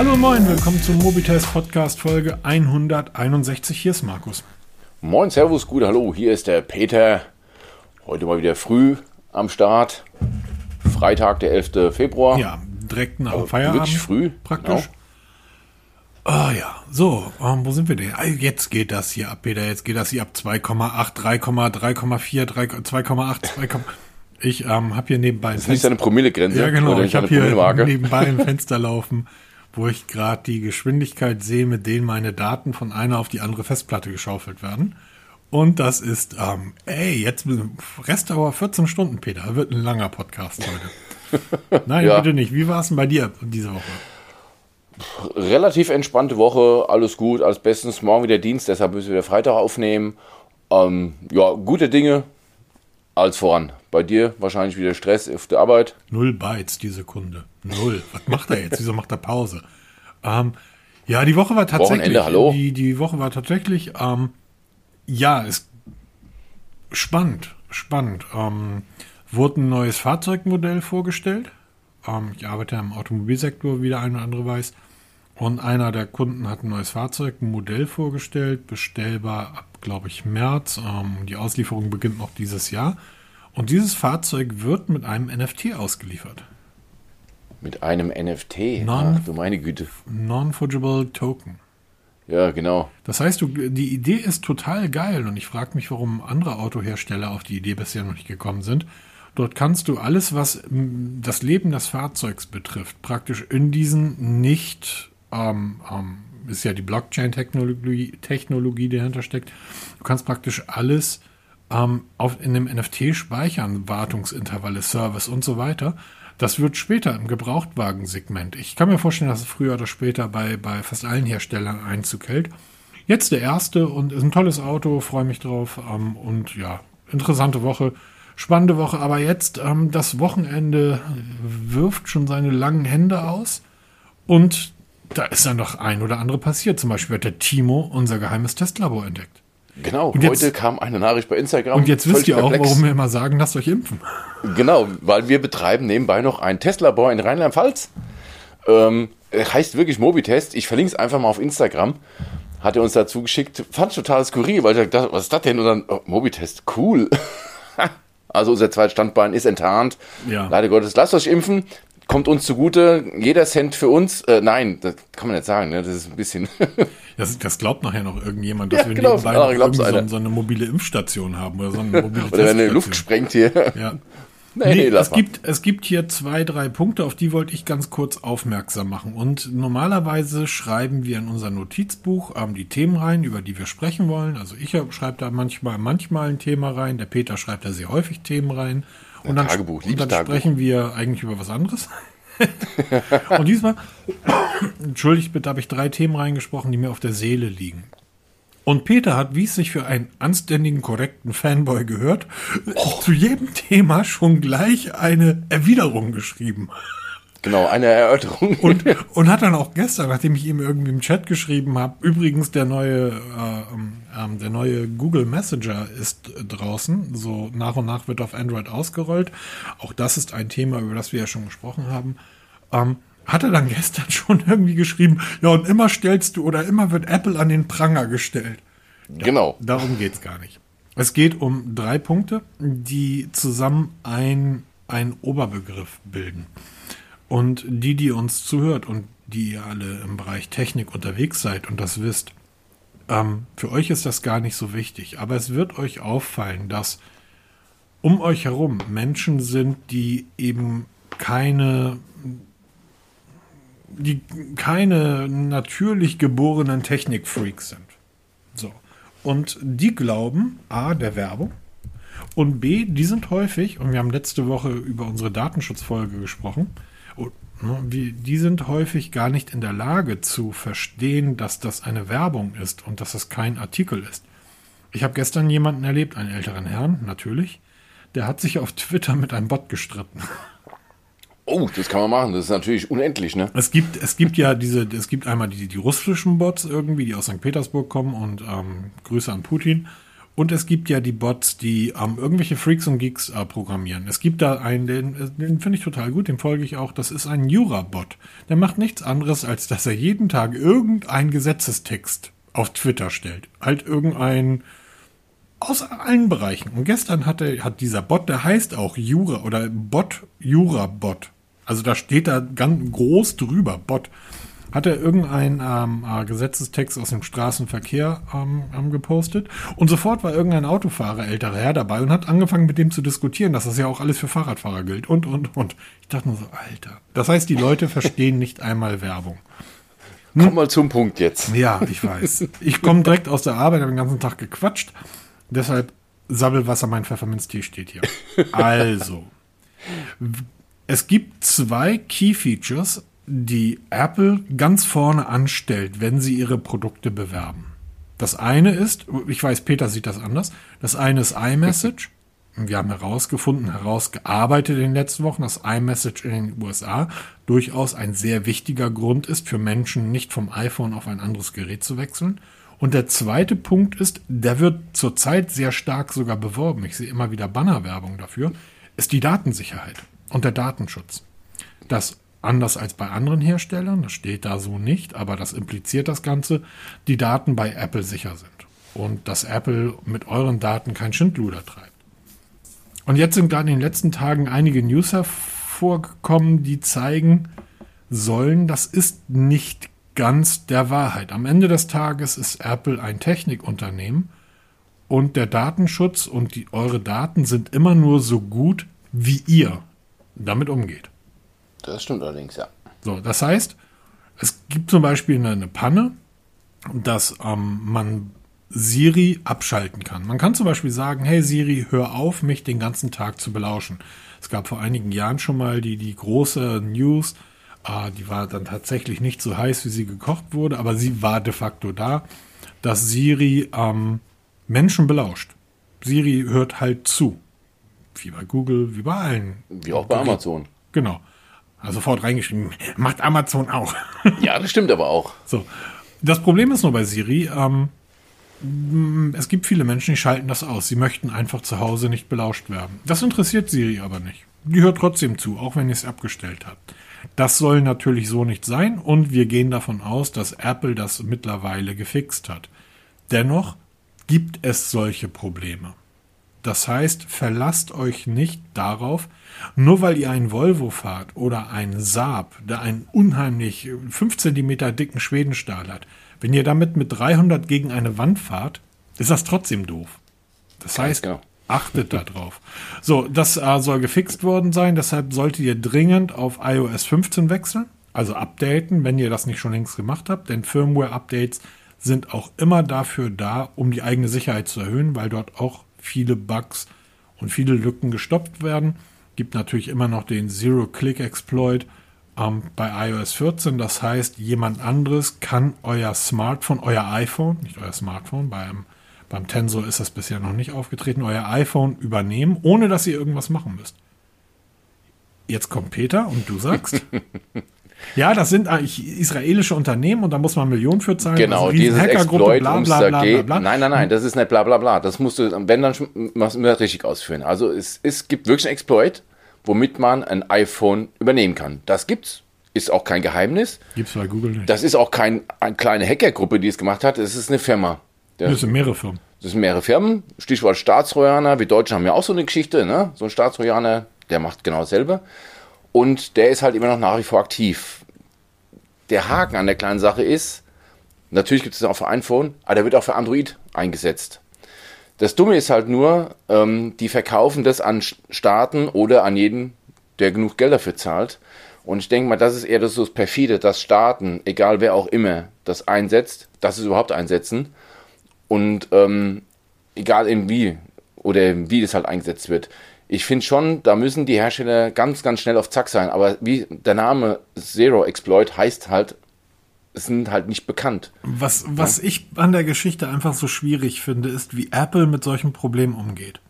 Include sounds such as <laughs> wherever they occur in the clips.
Hallo und moin, willkommen zum Mobitest Podcast Folge 161. Hier ist Markus. Moin, Servus, gut, hallo, hier ist der Peter. Heute mal wieder früh am Start. Freitag, der 11. Februar. Ja, direkt nach Also Feierabend. Wirklich früh. Praktisch. Ah ja, so, ähm, wo sind wir denn? Ah, Jetzt geht das hier ab, Peter. Jetzt geht das hier ab 2,8, 3,3,4, 2,8, 2, Ich ähm, habe hier nebenbei Das ist nicht seine Promillegrenze. Ja, genau. Ich habe hier nebenbei ein Fenster laufen, <laughs> wo ich gerade die Geschwindigkeit sehe, mit denen meine Daten von einer auf die andere Festplatte geschaufelt werden. Und das ist, ähm, ey, jetzt Restdauer 14 Stunden, Peter. Wird ein langer Podcast heute. <laughs> Nein, Ja. bitte nicht. Wie war es denn bei dir diese Woche? Relativ entspannte Woche, alles gut, alles bestens. Morgen wieder Dienst, deshalb müssen wir wieder Freitag aufnehmen. Ähm, ja, gute Dinge, alles voran. Bei dir wahrscheinlich wieder Stress auf der Arbeit. Null Bytes die Sekunde. Null. Was macht er jetzt? Wieso macht er Pause? Ähm, ja, die Woche war tatsächlich. Wochenende, hallo? Die, die Woche war tatsächlich, ähm, ja, ist spannend, spannend. Ähm, wurde ein neues Fahrzeugmodell vorgestellt. Ähm, ich arbeite ja im Automobilsektor, wie der eine oder andere weiß. Und einer der Kunden hat ein neues Fahrzeug, ein Modell vorgestellt, bestellbar ab, glaube ich, März. Ähm, die Auslieferung beginnt noch dieses Jahr. Und dieses Fahrzeug wird mit einem NFT ausgeliefert. Mit einem NFT. Non- Ach du meine Güte. Non-Fungible Token. Ja, genau. Das heißt, du, die Idee ist total geil und ich frage mich, warum andere Autohersteller auf die Idee bisher noch nicht gekommen sind. Dort kannst du alles, was das Leben des Fahrzeugs betrifft, praktisch in diesen nicht, ähm, ähm, ist ja die Blockchain-Technologie, Technologie, die dahinter steckt. Du kannst praktisch alles ähm, auf, in dem NFT speichern, Wartungsintervalle, Service und so weiter. Das wird später im Gebrauchtwagensegment. Ich kann mir vorstellen, dass es früher oder später bei, bei fast allen Herstellern Einzug hält. Jetzt der erste und ist ein tolles Auto, freue mich drauf. Ähm, und ja, interessante Woche, spannende Woche. Aber jetzt ähm, das Wochenende wirft schon seine langen Hände aus. Und da ist dann doch ein oder andere passiert. Zum Beispiel hat der Timo unser geheimes Testlabor entdeckt. Genau, Und jetzt- heute kam eine Nachricht bei Instagram. Und jetzt wisst ihr auch, perplex. warum wir immer sagen, lasst euch impfen. Genau, weil wir betreiben nebenbei noch ein Testlabor in Rheinland-Pfalz. Ähm, heißt wirklich Mobitest. Ich verlinke es einfach mal auf Instagram. Hat er uns dazu geschickt. Fand ich total skurril, weil ich dachte, was ist das denn? Und dann, oh, Mobitest, cool. <laughs> also unser zweites Standbein ist enttarnt. Ja. Leider Gottes, lasst euch impfen. Kommt uns zugute. Jeder Cent für uns. Äh, nein, das kann man nicht sagen. Ne? Das ist ein bisschen... <laughs> Das, das glaubt nachher noch irgendjemand, dass Ja, wir genau, nebenbei noch so, so eine mobile Impfstation haben oder so eine <laughs> mobile Oder wenn eine. Luft sprengt hier. Ja. <laughs> Nee, Nee, nee, es, mal. gibt, es gibt hier zwei, drei Punkte, auf die wollte ich ganz kurz aufmerksam machen. Und normalerweise schreiben wir in unser Notizbuch ähm, die Themen rein, über die wir sprechen wollen. Also ich schreibe da manchmal, manchmal ein Thema rein, der Peter schreibt da sehr häufig Themen rein. Und dann, Tagebuch, und dann sprechen wir eigentlich über was anderes. <laughs> und diesmal, <coughs> entschuldigt bitte, habe ich drei Themen reingesprochen, die mir auf der Seele liegen. Und Peter hat, wie es sich für einen anständigen, korrekten Fanboy gehört, zu jedem Thema schon gleich eine Erwiderung geschrieben. Genau, eine Erörterung. Und, <laughs> und hat dann auch gestern, nachdem ich ihm irgendwie im Chat geschrieben habe, übrigens der neue, äh, ähm, der neue Google Messenger ist draußen. So nach und nach wird auf Android ausgerollt. Auch das ist ein Thema, über das wir ja schon gesprochen haben. Ähm, hat er dann gestern <laughs> schon irgendwie geschrieben, ja, und immer stellst du oder immer wird Apple an den Pranger gestellt. genau. Darum geht's gar nicht. Es geht um drei Punkte, die zusammen ein, ein Oberbegriff bilden. Und die, die uns zuhört und die ihr alle im Bereich Technik unterwegs seid und das wisst, ähm, für euch ist das gar nicht so wichtig. Aber es wird euch auffallen, dass um euch herum Menschen sind, die eben keine die keine natürlich geborenen Technikfreaks sind. So. Und die glauben, A, der Werbung und B, die sind häufig, und wir haben letzte Woche über unsere Datenschutzfolge gesprochen, die sind häufig gar nicht in der Lage zu verstehen, dass das eine Werbung ist und dass das kein Artikel ist. Ich habe gestern jemanden erlebt, einen älteren Herrn, natürlich, der hat sich auf Twitter mit einem Bot gestritten. Oh, das kann man machen. Das ist natürlich unendlich, ne? Es gibt, es gibt ja diese, es gibt einmal die, die russischen Bots irgendwie, die aus St. Petersburg kommen und ähm, Grüße an Putin. Und es gibt ja die Bots, die ähm, irgendwelche Freaks und Geeks äh, programmieren. Es gibt da einen, den, den finde ich total gut, dem folge ich auch. Das ist ein Jura-Bot. Der macht nichts anderes, als dass er jeden Tag irgendeinen Gesetzestext auf Twitter stellt. Halt irgendein aus allen Bereichen. Und gestern hatte, hat dieser Bot, der heißt auch Jura oder Bot, Jura-Bot. Also da steht da ganz groß drüber, Bot. Hat er irgendeinen ähm, äh, Gesetzestext aus dem Straßenverkehr ähm, ähm, gepostet und sofort war irgendein Autofahrer, älterer Herr dabei und hat angefangen mit dem zu diskutieren, dass das ja auch alles für Fahrradfahrer gilt und, und, und. Ich dachte nur so, Alter. Das heißt, die Leute verstehen nicht einmal Werbung. Hm? <laughs> Komm mal zum Punkt jetzt. Ja, ich weiß. Ich komme direkt aus der Arbeit, habe den ganzen Tag gequatscht Deshalb Sabbelwasser, mein Pfefferminztee steht hier. <laughs> Also, es gibt zwei Key Features, die Apple ganz vorne anstellt, wenn sie ihre Produkte bewerben. Das eine ist, ich weiß, Peter sieht das anders. Das eine ist iMessage. Wir haben herausgefunden, herausgearbeitet in den letzten Wochen, dass iMessage in den USA durchaus ein sehr wichtiger Grund ist für Menschen, nicht vom iPhone auf ein anderes Gerät zu wechseln. Und der zweite Punkt ist, der wird zurzeit sehr stark sogar beworben. Ich sehe immer wieder Bannerwerbung dafür, ist die Datensicherheit und der Datenschutz. Das anders als bei anderen Herstellern, das steht da so nicht, aber das impliziert das Ganze, die Daten bei Apple sicher sind. Und dass Apple mit euren Daten kein Schindluder treibt. Und jetzt sind gerade in den letzten Tagen einige News hervorgekommen, die zeigen sollen, das ist nicht ganz der Wahrheit. Am Ende des Tages ist Apple ein Technikunternehmen und der Datenschutz und die, eure Daten sind immer nur so gut, wie ihr damit umgeht. Das stimmt allerdings, ja. So, das heißt, es gibt zum Beispiel eine, eine Panne, dass ähm, man Siri abschalten kann. Man kann zum Beispiel sagen, hey Siri, hör auf, mich den ganzen Tag zu belauschen. Es gab vor einigen Jahren schon mal die, die große News, Ah, die war dann tatsächlich nicht so heiß, wie sie gekocht wurde, aber sie war de facto da, dass Siri ähm, Menschen belauscht. Siri hört halt zu. Wie bei Google, wie bei allen. Wie auch bei Amazon. Genau. Also sofort reingeschrieben, macht Amazon auch. <laughs> ja, das stimmt aber auch. So. Das Problem ist nur bei Siri, ähm, es gibt viele Menschen, die schalten das aus. Sie möchten einfach zu Hause nicht belauscht werden. Das interessiert Siri aber nicht. Die hört trotzdem zu, auch wenn ihr es abgestellt habt. Das soll natürlich so nicht sein und wir gehen davon aus, dass Apple das mittlerweile gefixt hat. Dennoch gibt es solche Probleme. Das heißt, verlasst euch nicht darauf, nur weil ihr einen Volvo fahrt oder einen Saab, der einen unheimlich 5 cm dicken Schwedenstahl hat. Wenn ihr damit mit 300 gegen eine Wand fahrt, ist das trotzdem doof. Das heißt, genau. <laughs> Achtet darauf. So, das äh, soll gefixt worden sein, deshalb solltet ihr dringend auf iOS 15 wechseln, also updaten, wenn ihr das nicht schon längst gemacht habt, denn Firmware-Updates sind auch immer dafür da, um die eigene Sicherheit zu erhöhen, weil dort auch viele Bugs und viele Lücken gestoppt werden. Gibt natürlich immer noch den Zero-Click-Exploit ähm, bei iOS 14. Das heißt, jemand anderes kann euer Smartphone, euer iPhone, nicht euer Smartphone, bei einem beim Tensor ist das bisher noch nicht aufgetreten. Euer iPhone übernehmen, ohne dass ihr irgendwas machen müsst. Jetzt kommt Peter und du sagst. <laughs> ja, das sind eigentlich israelische Unternehmen und da muss man Millionen für zahlen. Genau, also dieses Exploit, bla, bla, bla, bla, bla, Nein, nein, nein, das ist nicht bla bla bla. Das musst du, wenn dann, machst du richtig ausführen. Also es, es gibt wirklich einen Exploit, womit man ein iPhone übernehmen kann. Das gibt's. Ist auch kein Geheimnis. Gibt's bei Google nicht. Das ist auch keine kleine Hackergruppe, die es gemacht hat. Es ist eine Firma. Das sind mehrere Firmen. Das sind mehrere Firmen. Stichwort Staatstrojaner. Wir Deutschen haben ja auch so eine Geschichte, ne? So ein Staatstrojaner, der macht genau dasselbe. Und der ist halt immer noch nach wie vor aktiv. Der Haken an der kleinen Sache ist, natürlich gibt es auch für iPhone, aber der wird auch für Android eingesetzt. Das Dumme ist halt nur, ähm, die verkaufen das an Staaten oder an jeden, der genug Geld dafür zahlt. Und ich denke mal, das ist eher das, so das perfide, dass Staaten, egal wer auch immer, das einsetzt, dass sie es überhaupt einsetzen und ähm, egal in wie oder wie das halt eingesetzt wird. Ich finde schon, da müssen die Hersteller ganz, ganz schnell auf Zack sein. Aber wie der Name Zero Exploit heißt halt, sind halt nicht bekannt. Was, was ja? ich an der Geschichte einfach so schwierig finde, ist, wie Apple mit solchen Problemen umgeht.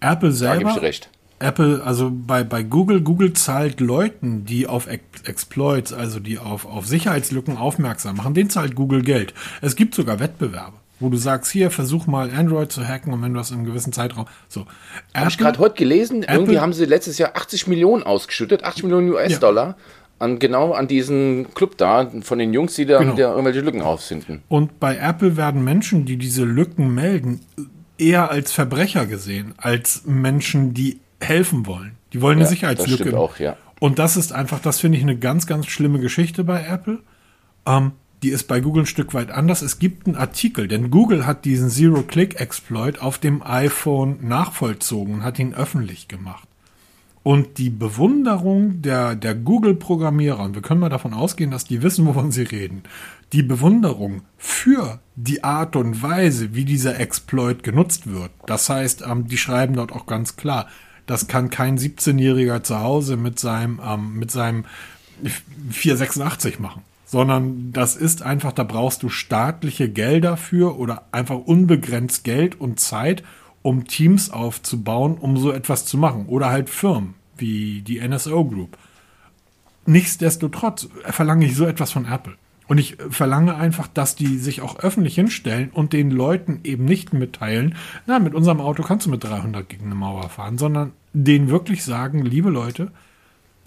Apple selber. Da ich recht. Apple, also bei, bei Google, Google zahlt Leuten, die auf Exploits, also die auf, auf Sicherheitslücken aufmerksam machen, denen zahlt Google Geld. Es gibt sogar Wettbewerbe. Wo du sagst, hier, versuch mal Android zu hacken und wenn du das in einem gewissen Zeitraum. So. Habe ich gerade heute gelesen, Apple- irgendwie haben sie letztes Jahr 80 Millionen ausgeschüttet, 80 Millionen US-Dollar, an, genau an diesen Club da, von den Jungs, die da Genau. wieder irgendwelche Lücken rausfinden. Und bei Apple werden Menschen, die diese Lücken melden, eher als Verbrecher gesehen, als Menschen, die helfen wollen. Die wollen eine Ja, Sicherheitslücke. das auch, ja. Und das ist einfach, das finde ich eine ganz, ganz schlimme Geschichte bei Apple. Ähm, die ist bei Google ein Stück weit anders. Es gibt einen Artikel, denn Google hat diesen Zero-Click-Exploit auf dem iPhone nachvollzogen und hat ihn öffentlich gemacht. Und die Bewunderung der, der Google-Programmierer, und wir können mal davon ausgehen, dass die wissen, wovon sie reden, die Bewunderung für die Art und Weise, wie dieser Exploit genutzt wird. Das heißt, ähm, die schreiben dort auch ganz klar, das kann kein 17-Jähriger zu Hause mit seinem, ähm, mit seinem 486 machen. Sondern das ist einfach, da brauchst du staatliche Gelder für oder einfach unbegrenzt Geld und Zeit, um Teams aufzubauen, um so etwas zu machen. Oder halt Firmen wie die NSO Group. Nichtsdestotrotz verlange ich so etwas von Apple. Und ich verlange einfach, dass die sich auch öffentlich hinstellen und den Leuten eben nicht mitteilen, na, mit unserem Auto kannst du mit 300 gegen eine Mauer fahren, sondern denen wirklich sagen, liebe Leute,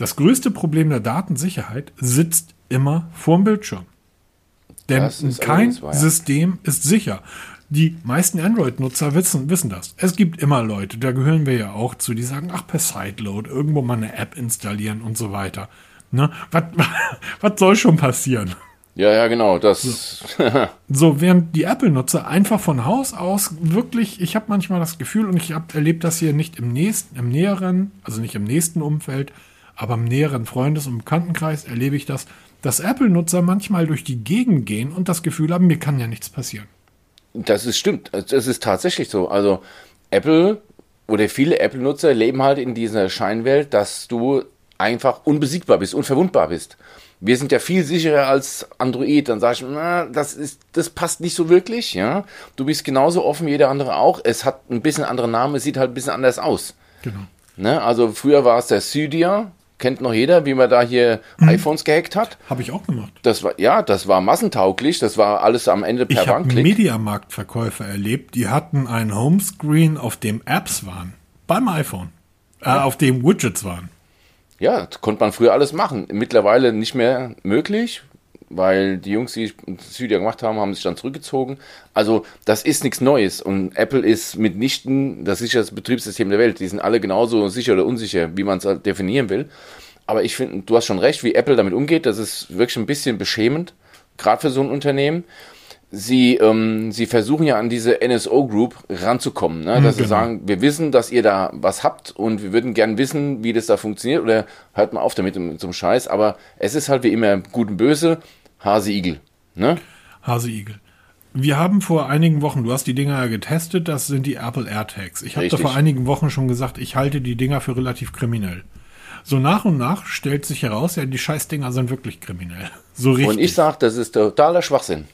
das größte Problem der Datensicherheit sitzt immer vorm Bildschirm. Denn kein. System ist sicher. Die meisten Android-Nutzer wissen, wissen das. Es gibt immer Leute, da gehören wir ja auch zu, die sagen, ach, per Sideload, irgendwo mal eine App installieren und so weiter. Ne? Was, <laughs> was soll schon passieren? Ja, ja, genau, das, <laughs> So, während die Apple-Nutzer einfach von Haus aus wirklich, ich habe manchmal das Gefühl, und ich habe erlebt das hier nicht im nächsten, im näheren, also nicht im nächsten Umfeld, aber im näheren Freundes- und Bekanntenkreis erlebe ich das, dass Apple-Nutzer manchmal durch die Gegend gehen und das Gefühl haben, mir kann ja nichts passieren. das ist stimmt. Das ist tatsächlich so. Also Apple oder viele Apple-Nutzer leben halt in dieser Scheinwelt, dass du einfach unbesiegbar bist, unverwundbar bist. Wir sind ja viel sicherer als Android. Dann sage ich, na, das ist, das passt nicht so wirklich, ja. Du bist genauso offen wie jeder andere auch. Es hat ein bisschen anderen Namen, es sieht halt ein bisschen anders aus. Genau. Ne? Also früher war es der Cydia, kennt noch jeder, wie man da hier Mhm. iPhones gehackt hat. Habe ich auch gemacht. Das war, ja, das war massentauglich, das war alles am Ende per Ich habe One-Click. Mediamarkt-Verkäufer erlebt, die hatten ein Homescreen, auf dem Apps waren. Beim iPhone. Äh, auf dem Widgets waren. Ja, das konnte man früher alles machen. Mittlerweile nicht mehr möglich, weil die Jungs, die das Video gemacht haben, haben sich dann zurückgezogen. Also das ist nichts Neues und Apple ist mitnichten das sicherste Betriebssystem der Welt. Die sind alle genauso sicher oder unsicher, wie man es halt definieren will. Aber ich finde, du hast schon recht, wie Apple damit umgeht, das ist wirklich ein bisschen beschämend, gerade für so ein Unternehmen. Sie, ähm, sie versuchen ja an diese NSO Group ranzukommen, ne? dass sie genau. sagen, wir wissen, dass ihr da was habt und wir würden gern wissen, wie das da funktioniert oder hört mal auf damit einem Scheiß, aber es ist halt wie immer gut und böse, Hase Igel, ne? Hase Igel. Wir haben vor einigen Wochen, du hast die Dinger ja getestet, das sind die Apple AirTags. Ich habe da vor einigen Wochen schon gesagt, ich halte die Dinger für relativ kriminell. So nach und nach stellt sich heraus, ja, die Scheißdinger sind wirklich kriminell. <laughs> So richtig. Und ich sag, das ist totaler Schwachsinn.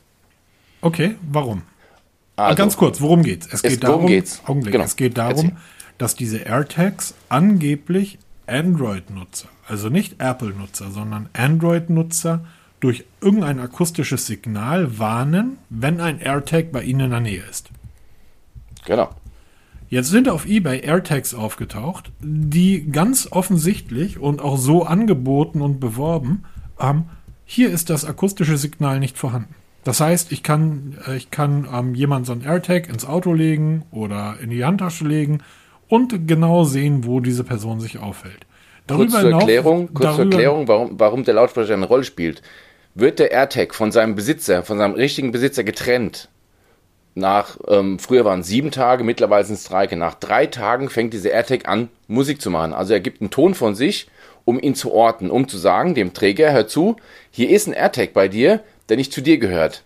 okay, warum? Also, Ganz kurz, worum geht's? Es geht worum darum, geht's? Augenblick, Genau. es geht darum, Erzähl. dass diese AirTags angeblich Android-Nutzer, also nicht Apple-Nutzer, sondern Android-Nutzer durch irgendein akustisches Signal warnen, wenn ein AirTag bei ihnen in der Nähe ist. Genau. Jetzt sind auf eBay AirTags aufgetaucht, die ganz offensichtlich und auch so angeboten und beworben, ähm, hier ist das akustische Signal nicht vorhanden. Das heißt, ich kann, äh, ich kann ähm, jemand so ein AirTag ins Auto legen oder in die Handtasche legen und genau sehen, wo diese Person sich aufhält. Kurz zur Erklärung, kurz zur darüber- Erklärung warum, warum der Lautsprecher eine Rolle spielt. Wird der AirTag von seinem Besitzer, von seinem richtigen Besitzer getrennt, nach, ähm, früher waren es sieben Tage, mittlerweile sind es drei. Nach drei Tagen fängt dieser AirTag an, Musik zu machen. Also er gibt einen Ton von sich, um ihn zu orten, um zu sagen, dem Träger, hör zu, hier ist ein AirTag bei dir, der nicht zu dir gehört.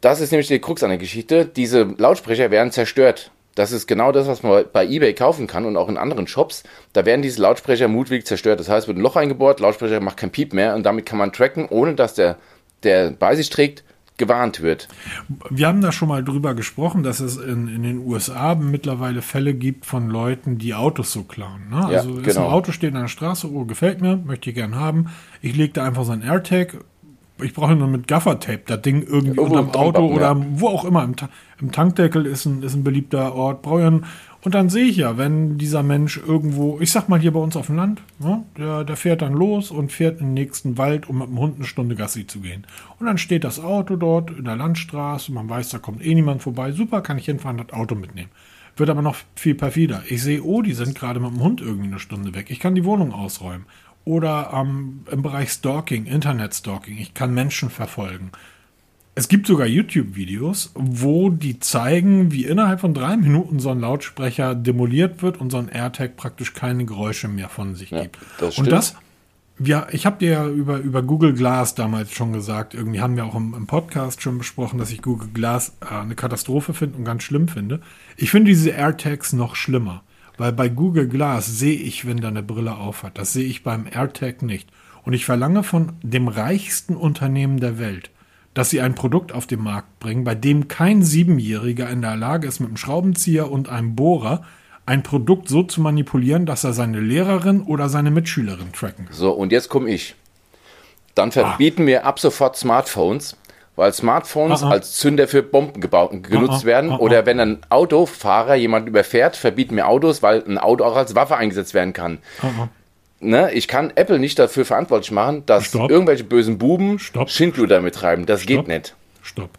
Das ist nämlich die Krux an der Geschichte. Diese Lautsprecher werden zerstört. Das ist genau das, was man bei eBay kaufen kann und auch in anderen Shops. Da werden diese Lautsprecher mutwillig zerstört. Das heißt, es wird ein Loch eingebohrt, Lautsprecher macht kein Piep mehr und damit kann man tracken, ohne dass der, der bei sich trägt, gewarnt wird. Wir haben da schon mal drüber gesprochen, dass es in, in den USA mittlerweile Fälle gibt von Leuten, die Autos so klauen. Ne? Ja, also ist ein genau. Auto steht an der Straße, oh, gefällt mir, möchte ich gern haben. Ich lege da einfach so ein AirTag, ich brauche nur mit Gaffertape das Ding irgendwie Irgendwo unterm Auto pappen, oder ja. wo auch immer. Im, Ta im Tankdeckel ist ein, ist ein beliebter Ort. Brauche ich einen, und dann sehe ich ja, wenn dieser Mensch irgendwo, ich sag mal hier bei uns auf dem Land, ne, der, der fährt dann los und fährt in den nächsten Wald, um mit dem Hund eine Stunde Gassi zu gehen. Und dann steht das Auto dort in der Landstraße, man weiß, da kommt eh niemand vorbei. Super, kann ich hinfahren, das Auto mitnehmen. Wird aber noch viel perfider. Ich sehe, oh, die sind gerade mit dem Hund irgendwie eine Stunde weg. Ich kann die Wohnung ausräumen. Oder ähm, im Bereich Stalking, Internet-Stalking. Ich kann Menschen verfolgen. Es gibt sogar YouTube-Videos, wo die zeigen, wie innerhalb von drei Minuten so ein Lautsprecher demoliert wird und so ein AirTag praktisch keine Geräusche mehr von sich Ja, gibt. das und das, ja, ich habe dir ja über, über Google Glass damals schon gesagt, irgendwie haben wir auch im, im Podcast schon besprochen, dass ich Google Glass äh, eine Katastrophe finde und ganz schlimm finde. Ich finde diese AirTags noch schlimmer, weil bei Google Glass sehe ich, wenn da eine Brille aufhat. Das sehe ich beim AirTag nicht. Und ich verlange von dem reichsten Unternehmen der Welt, dass sie ein Produkt auf den Markt bringen, bei dem kein Siebenjähriger in der Lage ist, mit einem Schraubenzieher und einem Bohrer ein Produkt so zu manipulieren, dass er seine Lehrerin oder seine Mitschülerin tracken kann. So, und jetzt komme ich. Dann verbieten wir ab sofort Smartphones, weil Smartphones Ah, ah. als Zünder für Bomben genutzt Ah, ah, werden. ah, ah. Oder wenn ein Autofahrer jemand überfährt, verbieten wir Autos, weil ein Auto auch als Waffe eingesetzt werden kann. Ne? Ich kann Apple nicht dafür verantwortlich machen, dass Stopp. irgendwelche bösen Buben Stopp. Schindluder mittreiben. Das geht Stopp. nicht. Stopp.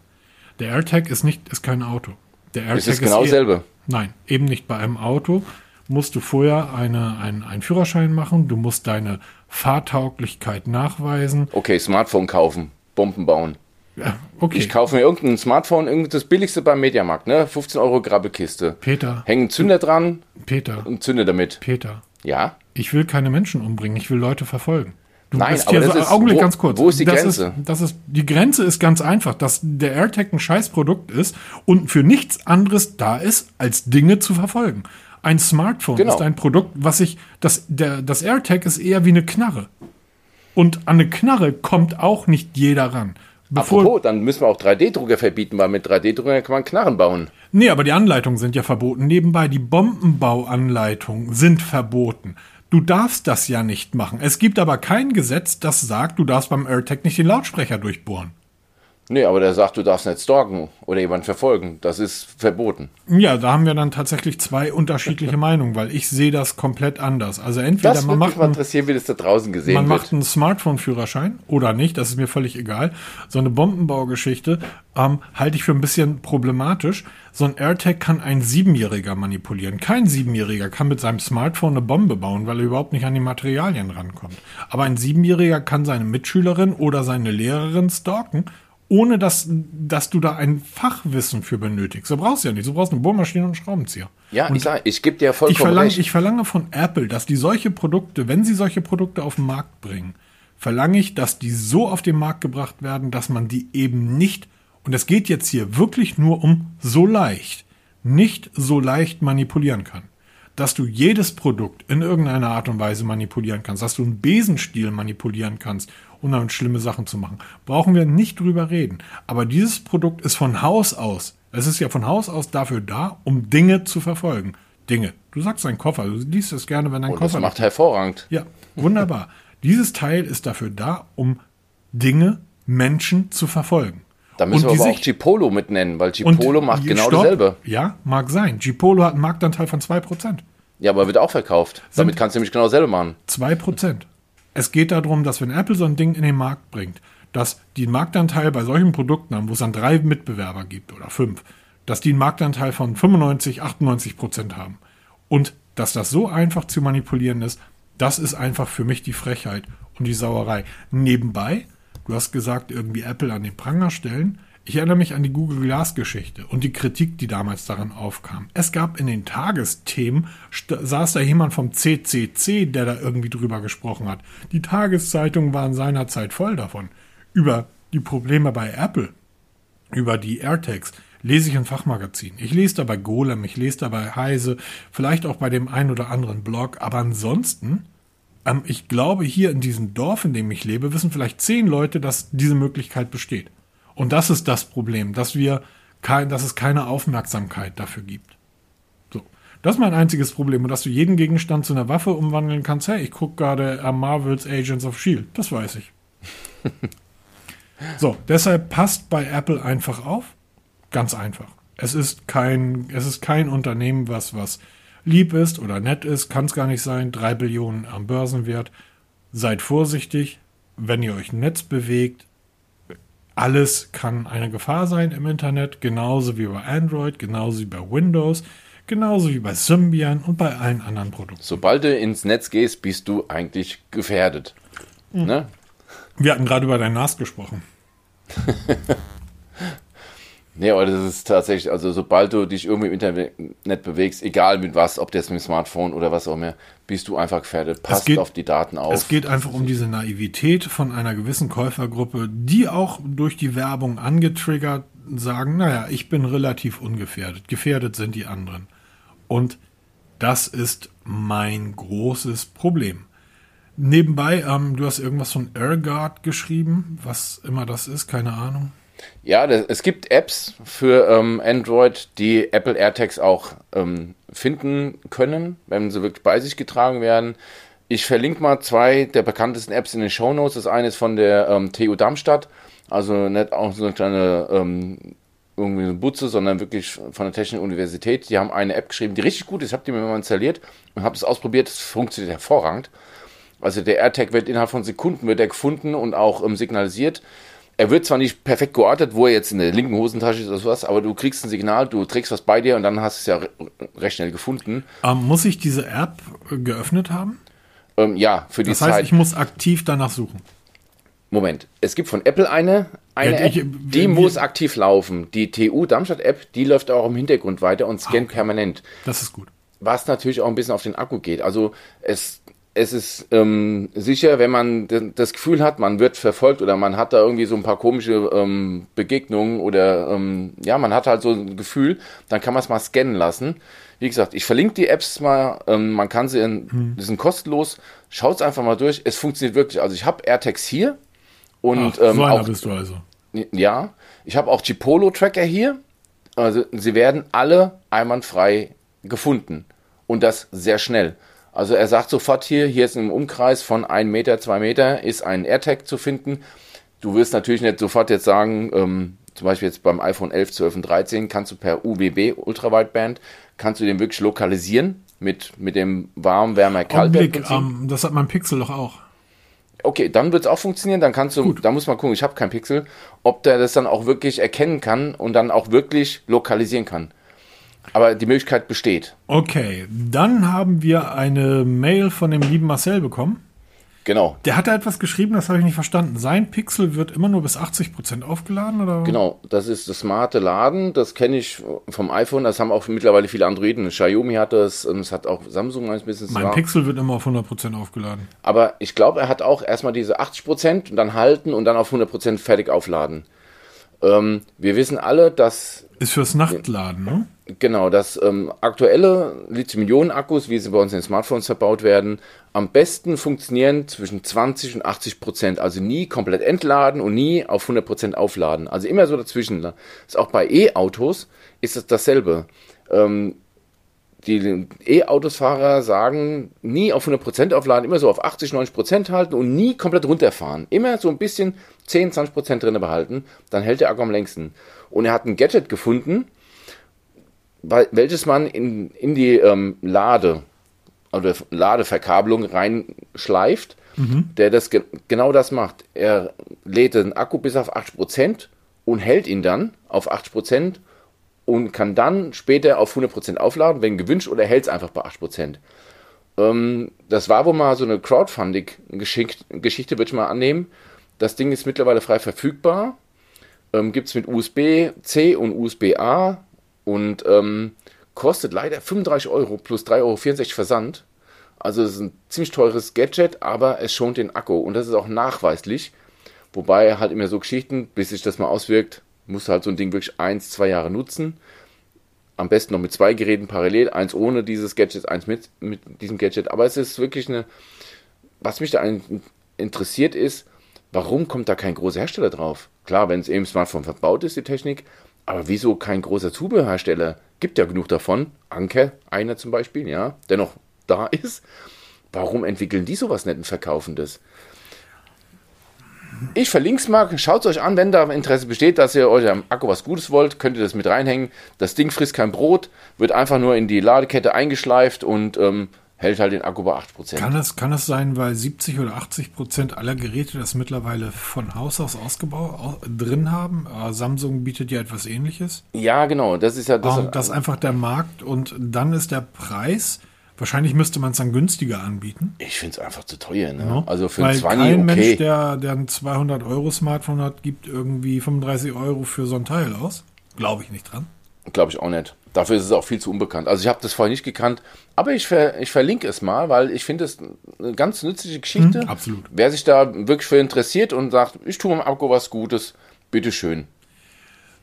Der AirTag ist nicht, ist kein Auto. Der AirTag Es ist genau eher- dasselbe. Nein, eben nicht. Bei einem Auto musst du vorher eine, einen, einen Führerschein machen. Du musst deine Fahrtauglichkeit nachweisen. Okay, Smartphone kaufen, Bomben bauen. Ja, okay. Ich kaufe mir irgendein Smartphone, irgend das billigste beim Mediamarkt, ne? 15 Euro Grabbekiste. Peter, Hängen Zünder dran Peter, und zünde damit. Peter. Ja? Ich will keine Menschen umbringen. Ich will Leute verfolgen. Du Nein, aber das so, ist- Augenblick wo- ganz kurz. wo ist die das Grenze? Ist, das ist, die Grenze ist ganz einfach, dass der AirTag ein Scheißprodukt ist und für nichts anderes da ist, als Dinge zu verfolgen. Ein Smartphone Genau. ist ein Produkt, was ich, das, der, das AirTag ist eher wie eine Knarre. Und an eine Knarre kommt auch nicht jeder ran. Bevor, Apropos, dann müssen wir auch 3D-Drucker verbieten, weil mit 3D-Drucker kann man Knarren bauen. Nee, aber die Anleitungen sind ja verboten. Nebenbei, die Bombenbauanleitungen sind verboten. Du darfst das ja nicht machen. Es gibt aber kein Gesetz, das sagt, du darfst beim AirTag nicht den Lautsprecher durchbohren. Nee, aber der sagt, du darfst nicht stalken oder jemanden verfolgen. Das ist verboten. Ja, da haben wir dann tatsächlich zwei unterschiedliche <laughs> Meinungen, weil ich sehe das komplett anders. Also entweder Das man würde mich macht, mal interessieren, wie das da draußen gesehen man wird. macht einen Smartphone-Führerschein oder nicht, das ist mir völlig egal. So eine Bombenbaugeschichte ähm, halte ich für ein bisschen problematisch. So ein AirTag kann ein Siebenjähriger manipulieren. Kein Siebenjähriger kann mit seinem Smartphone eine Bombe bauen, weil er überhaupt nicht an die Materialien rankommt. Aber ein Siebenjähriger kann seine Mitschülerin oder seine Lehrerin stalken, ohne dass, dass du da ein Fachwissen für benötigst. Du brauchst ja nicht. Du brauchst eine Bohrmaschine und einen Schraubenzieher. ja, ich sage, ich gebe dir Ich vollkommen verlange, recht. ich verlange von Apple, dass die solche Produkte, wenn sie solche Produkte auf den Markt bringen, verlange ich, dass die so auf den Markt gebracht werden, dass man die eben nicht, und es geht jetzt hier wirklich nur um so leicht, nicht so leicht manipulieren kann. Dass du jedes Produkt in irgendeiner Art und Weise manipulieren kannst, dass du einen Besenstiel manipulieren kannst, um damit schlimme Sachen zu machen. Brauchen wir nicht drüber reden. Aber dieses Produkt ist von Haus aus, es ist ja von Haus aus dafür da, um Dinge zu verfolgen. Dinge. Du sagst ein Koffer, du liest es gerne, wenn ein Und das Koffer. macht hervorragend. ja, wunderbar. Dieses Teil ist dafür da, um Dinge, Menschen zu verfolgen. Da müssen Und wir die aber auch sich- Gipolo mit nennen, weil und Gipolo macht genau Stopp. dasselbe. Ja, mag sein. Gipolo hat einen Marktanteil von 2%. Ja, aber wird auch verkauft. Damit kannst du nämlich genau dasselbe machen. 2%. Es geht darum, dass wenn Apple so ein Ding in den Markt bringt, dass die einen Marktanteil bei solchen Produkten haben, wo es dann drei Mitbewerber gibt oder fünf, dass die einen Marktanteil von 95, 98 Prozent haben. Und dass das so einfach zu manipulieren ist, das ist einfach für mich die Frechheit und die Sauerei. Nebenbei, du hast gesagt, irgendwie Apple an den Pranger stellen. Ich erinnere mich an die Google Glass Geschichte und die Kritik, die damals daran aufkam. Es gab in den Tagesthemen, st- saß da jemand vom CCC, der da irgendwie drüber gesprochen hat. Die Tageszeitungen waren seinerzeit voll davon. Über die Probleme bei Apple, über die AirTags, lese ich ein Fachmagazin. Ich lese da bei Golem, ich lese da bei Heise, vielleicht auch bei dem einen oder anderen Blog, aber ansonsten, ähm, ich glaube, hier in diesem Dorf, in dem ich lebe, wissen vielleicht zehn Leute, dass diese Möglichkeit besteht. Und das ist das Problem, dass wir kein, dass es keine Aufmerksamkeit dafür gibt. So. Das ist mein einziges Problem. Und dass du jeden Gegenstand zu einer Waffe umwandeln kannst, hey, ich gucke gerade äh, Marvel's Agents of Shield. Das weiß ich. <laughs> So, deshalb passt bei Apple einfach auf. Ganz einfach. Es ist kein, es ist kein Unternehmen, was, was lieb ist oder nett ist, kann es gar nicht sein. Drei Billionen am Börsenwert. Seid vorsichtig, wenn ihr euch im Netz bewegt. Alles kann eine Gefahr sein im Internet, genauso wie bei Android, genauso wie bei Windows, genauso wie bei Symbian und bei allen anderen Produkten. Sobald du ins Netz gehst, bist du eigentlich gefährdet. Mhm. Ne? Wir hatten gerade über dein NAS gesprochen. <laughs> Nee, aber das ist tatsächlich, also sobald du dich irgendwie im Internet bewegst, egal mit was, ob das mit dem Smartphone oder was auch immer, bist du einfach gefährdet. Passt geht, auf die Daten auf. Es geht einfach um diese Naivität von einer gewissen Käufergruppe, die auch durch die Werbung angetriggert sagen, naja, ich bin relativ ungefährdet. Gefährdet sind die anderen. Und das ist mein großes Problem. Nebenbei, ähm, du hast irgendwas von AirGuard geschrieben, was immer das ist, keine Ahnung. Ja, das, es gibt Apps für ähm, Android, die Apple AirTags auch ähm, finden können, wenn sie wirklich bei sich getragen werden. Ich verlinke mal zwei der bekanntesten Apps in den Show Notes. Das eine ist von der ähm, TU Darmstadt, also nicht auch so eine kleine ähm, irgendwie eine Butze, sondern wirklich von der Technischen Universität. Die haben eine App geschrieben, die richtig gut ist. Ich habe die mir mal installiert und habe das ausprobiert. Das funktioniert hervorragend. Also der AirTag wird innerhalb von Sekunden wird er gefunden und auch ähm, signalisiert er wird zwar nicht perfekt geortet, wo er jetzt in der linken Hosentasche ist oder sowas, aber du kriegst ein Signal, du trägst was bei dir und dann hast du es ja recht schnell gefunden. Ähm, muss ich diese App geöffnet haben? Ähm, ja, für die das heißt, Zeit. ich muss aktiv danach suchen. Moment, es gibt von Apple eine, eine ja, ich, App, die muss aktiv laufen. Die TU Darmstadt App, die läuft auch im Hintergrund weiter und scannt ah, okay. permanent. Das ist gut. Was natürlich auch ein bisschen auf den Akku geht. Also es es ist ähm, sicher, wenn man das Gefühl hat, man wird verfolgt oder man hat da irgendwie so ein paar komische ähm, Begegnungen oder ähm, ja, man hat halt so ein Gefühl, dann kann man es mal scannen lassen. Wie gesagt, ich verlinke die Apps mal, ähm, man kann sie, in, hm. die sind kostenlos, schaut es einfach mal durch. Es funktioniert wirklich. Also ich habe AirTags hier und Ach, so ähm, auch, bist du also. Ja, ich habe auch Chipolo Tracker hier. Also sie werden alle einwandfrei gefunden und das sehr schnell. Also er sagt sofort hier, hier ist im Umkreis von 1 Meter, 2 Meter ist ein AirTag zu finden. Du wirst natürlich nicht sofort jetzt sagen, ähm, zum Beispiel jetzt beim iPhone 11, 12 und 13 kannst du per UWB, Ultrawideband, kannst du den wirklich lokalisieren mit, mit dem warm, wärmer, kalt. Ähm, das hat mein Pixel doch auch. Okay, dann wird es auch funktionieren. Dann kannst du, Gut. da muss man gucken, ich habe kein Pixel, ob der das dann auch wirklich erkennen kann und dann auch wirklich lokalisieren kann. Aber die Möglichkeit besteht. Okay, dann haben wir eine Mail von dem lieben Marcel bekommen. Genau. Der hat da etwas geschrieben, das habe ich nicht verstanden. Sein Pixel wird immer nur bis 80% aufgeladen, oder? Genau, das ist das smarte Laden. Das kenne ich vom iPhone. Das haben auch mittlerweile viele Androiden. Xiaomi hat das, und es hat auch Samsung ein bisschen. Mein Pixel wird immer auf 100% aufgeladen. Aber ich glaube, er hat auch erstmal diese 80% und dann halten und dann auf 100% fertig aufladen. Ähm, wir wissen alle, dass. Ist fürs Nachtladen, ne? Genau, dass ähm, aktuelle Lithium-Ionen-Akkus, wie sie bei uns in den Smartphones verbaut werden, am besten funktionieren zwischen 20 und 80 Prozent. Also nie komplett entladen und nie auf 100 Prozent aufladen. Also immer so dazwischen. Das ist auch bei E-Autos ist es dasselbe. Ähm, die E-Autos-Fahrer sagen, nie auf 100 Prozent aufladen, immer so auf 80, 90 Prozent halten und nie komplett runterfahren. Immer so ein bisschen 10, 20 Prozent drin behalten, dann hält der Akku am längsten. Und er hat ein Gadget gefunden, welches man in, in die ähm, Lade oder Ladeverkabelung reinschleift, mhm. der das ge genau das macht. Er lädt den Akku bis auf 80% und hält ihn dann auf 80% und kann dann später auf 100% aufladen, wenn gewünscht, oder hält es einfach bei 8%. Ähm, das war wohl mal so eine Crowdfunding-Geschichte, würde ich mal annehmen. Das Ding ist mittlerweile frei verfügbar. Ähm, Gibt es mit USB-C und USB-A und ähm, kostet leider 35 Euro plus 3,64 Euro Versand. Also es ist ein ziemlich teures Gadget, aber es schont den Akku und das ist auch nachweislich. Wobei halt immer so Geschichten, bis sich das mal auswirkt, muss halt so ein Ding wirklich eins, zwei Jahre nutzen. Am besten noch mit zwei Geräten parallel, eins ohne dieses Gadget, eins mit, mit diesem Gadget. Aber es ist wirklich eine, was mich da interessiert ist, warum kommt da kein großer Hersteller drauf? Klar, wenn es eben Smartphone verbaut ist, die Technik, aber wieso kein großer Zubehörhersteller? Gibt ja genug davon. Anke, einer zum Beispiel, ja, der noch da <laughs> ist. Warum entwickeln die sowas nicht und verkaufen das? Ich verlinke es mal, schaut es euch an, wenn da Interesse besteht, dass ihr euch am Akku was Gutes wollt, könnt ihr das mit reinhängen. Das Ding frisst kein Brot, wird einfach nur in die Ladekette eingeschleift und ähm, hält halt den Akku bei 8%. Kann es, kann es sein, weil 70 oder 80 Prozent aller Geräte das mittlerweile von Haus aus ausgebaut au, drin haben? Äh, Samsung bietet ja etwas ähnliches. Ja, genau, das ist ja Das, das. um, das ist einfach der Markt und dann ist der Preis. Wahrscheinlich müsste man es dann günstiger anbieten. ich finde es einfach zu teuer. Ne? ne? Also für Weil ein 20 kein okay. Mensch, der, der ein 200 Euro Smartphone hat, gibt irgendwie 35 Euro für so ein Teil aus. Glaube ich nicht dran. Glaube ich auch nicht. Dafür ist es auch viel zu unbekannt. Also ich habe das vorher nicht gekannt, aber ich, ver ich verlinke es mal, weil ich finde es eine ganz nützliche Geschichte. Hm, absolut. Wer sich da wirklich für interessiert und sagt, ich tue am Akku was Gutes, bitteschön.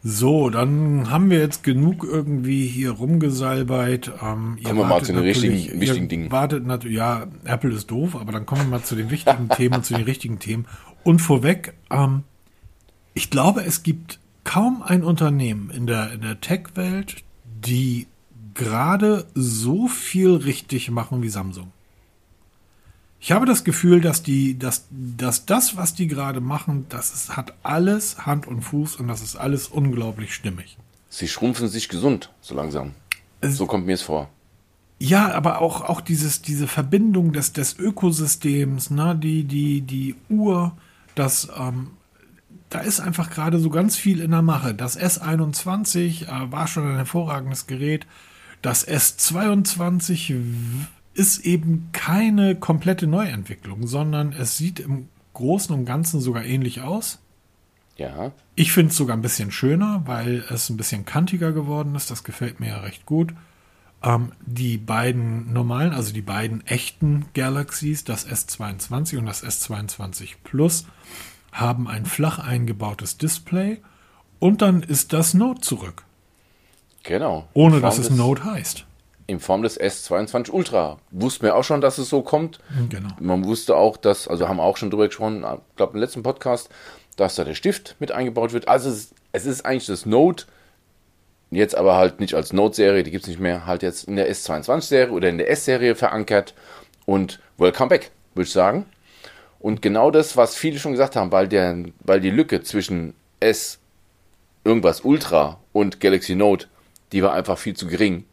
So, dann haben wir jetzt genug irgendwie hier rumgesalbeit. Ähm, Kommen wir mal zu den richtigen- wichtigen Dingen. Wartet natürlich, ja, Apple ist doof, aber dann kommen wir mal zu den wichtigen Themen und zu den richtigen Themen. Und vorweg, ähm, ich glaube, es gibt kaum ein Unternehmen in der, in der Tech-Welt, die gerade so viel richtig machen wie Samsung. Ich habe das Gefühl, dass die, dass, dass das, was die gerade machen, das ist, hat alles Hand und Fuß und das ist alles unglaublich stimmig. Sie schrumpfen sich gesund, so langsam. Es- So kommt mir es vor. Ja, aber auch, auch dieses, diese Verbindung des, des Ökosystems, ne, die, die, die Uhr, das, ähm, da ist einfach gerade so ganz viel in der Mache. Das S21 äh, war schon ein hervorragendes Gerät. Das S22 w- ist eben keine komplette Neuentwicklung, sondern es sieht im Großen und Ganzen sogar ähnlich aus. Ja. Ich finde es sogar ein bisschen schöner, weil es ein bisschen kantiger geworden ist. Das gefällt mir ja recht gut. Ähm, die beiden normalen, also die beiden echten Galaxies, das S22 und das S22 Plus, haben ein flach eingebautes Display und dann ist das Note zurück, Genau. ohne dass es des- Note heißt. In Form des S22 Ultra. Wussten wir auch schon, dass es so kommt. Genau. Man wusste auch, dass, also haben auch schon drüber gesprochen, ich glaube im letzten Podcast, dass da der Stift mit eingebaut wird. Also es, es ist eigentlich das Note, jetzt aber halt nicht als Note-Serie, die gibt es nicht mehr, halt jetzt in der S22-Serie oder in der S-Serie verankert. Und welcome back, würde ich sagen. Und genau das, was viele schon gesagt haben, weil, der, weil die Lücke zwischen S irgendwas Ultra und Galaxy Note, die war einfach viel zu gering,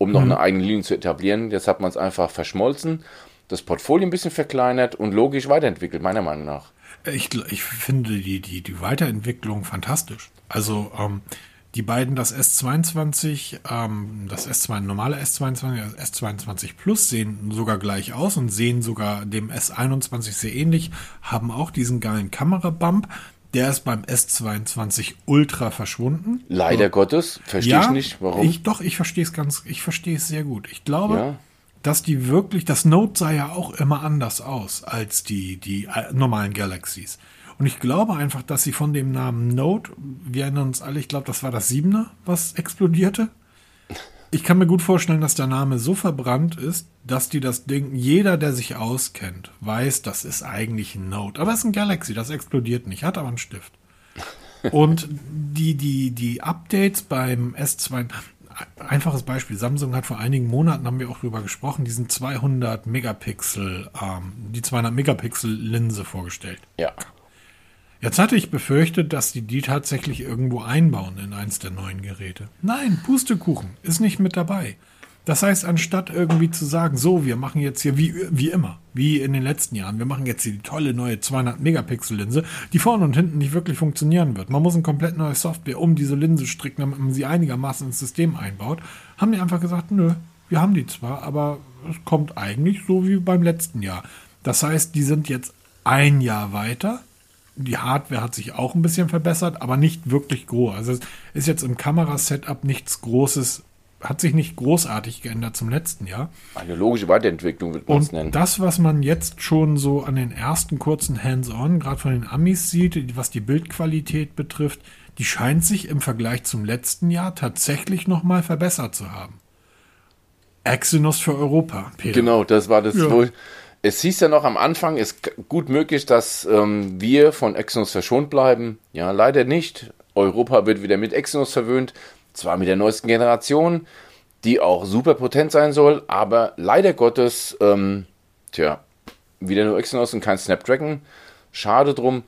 um noch eine eigene Linie zu etablieren. Jetzt hat man es einfach verschmolzen, das Portfolio ein bisschen verkleinert und logisch weiterentwickelt, meiner Meinung nach. Ich, ich finde die, die, die Weiterentwicklung fantastisch. Also ähm, die beiden, das S22, ähm, das S2, normale S22, das S22 Plus sehen sogar gleich aus und sehen sogar dem S21 sehr ähnlich, haben auch diesen geilen Kamerabump. Der ist beim S22 Ultra verschwunden. Leider Gottes, verstehe ich nicht, warum. Ich, doch, ich verstehe es ganz, ich verstehe es sehr gut. Ich glaube, Ja. dass die wirklich, das Note sah ja auch immer anders aus als die, die äh, normalen Galaxies. Und ich glaube einfach, dass sie von dem Namen Note, wir erinnern uns alle, ich glaube, das war das Siebener, was explodierte. Ich kann mir gut vorstellen, dass der Name so verbrannt ist, dass die das Ding, jeder, der sich auskennt, weiß, das ist eigentlich ein Note. Aber es ist ein Galaxy, das explodiert nicht, hat aber einen Stift. Und die, die, die Updates beim S2, einfaches Beispiel, Samsung hat vor einigen Monaten, haben wir auch drüber gesprochen, diesen 200 Megapixel, ähm, die 200 Megapixel Linse vorgestellt. Ja. Jetzt hatte ich befürchtet, dass die die tatsächlich irgendwo einbauen in eins der neuen Geräte. Nein, Pustekuchen ist nicht mit dabei. Das heißt, anstatt irgendwie zu sagen, so, wir machen jetzt hier wie, wie immer, wie in den letzten Jahren, wir machen jetzt hier die tolle neue 200 Megapixel Linse, die vorne und hinten nicht wirklich funktionieren wird. Man muss ein komplett neue Software um diese Linse stricken, damit man sie einigermaßen ins System einbaut. Haben die einfach gesagt, nö, wir haben die zwar, aber es kommt eigentlich so wie beim letzten Jahr. Das heißt, die sind jetzt ein Jahr weiter. Die Hardware hat sich auch ein bisschen verbessert, aber nicht wirklich groß. Also es ist jetzt im Kamerasetup nichts Großes, hat sich nicht großartig geändert zum letzten Jahr. Eine logische Weiterentwicklung wird man es Und nennen. das, was man jetzt schon so an den ersten kurzen Hands-on, gerade von den Amis sieht, was die Bildqualität betrifft, die scheint sich im Vergleich zum letzten Jahr tatsächlich nochmal verbessert zu haben. Exynos für Europa, Peter. Genau, das war das. Ja. Wo es hieß ja noch am Anfang, ist gut möglich, dass ähm, wir von Exynos verschont bleiben. Ja, leider nicht. Europa wird wieder mit Exynos verwöhnt. Zwar mit der neuesten Generation, die auch super potent sein soll, aber leider Gottes, ähm, tja, wieder nur Exynos und kein Snapdragon. Schade drum.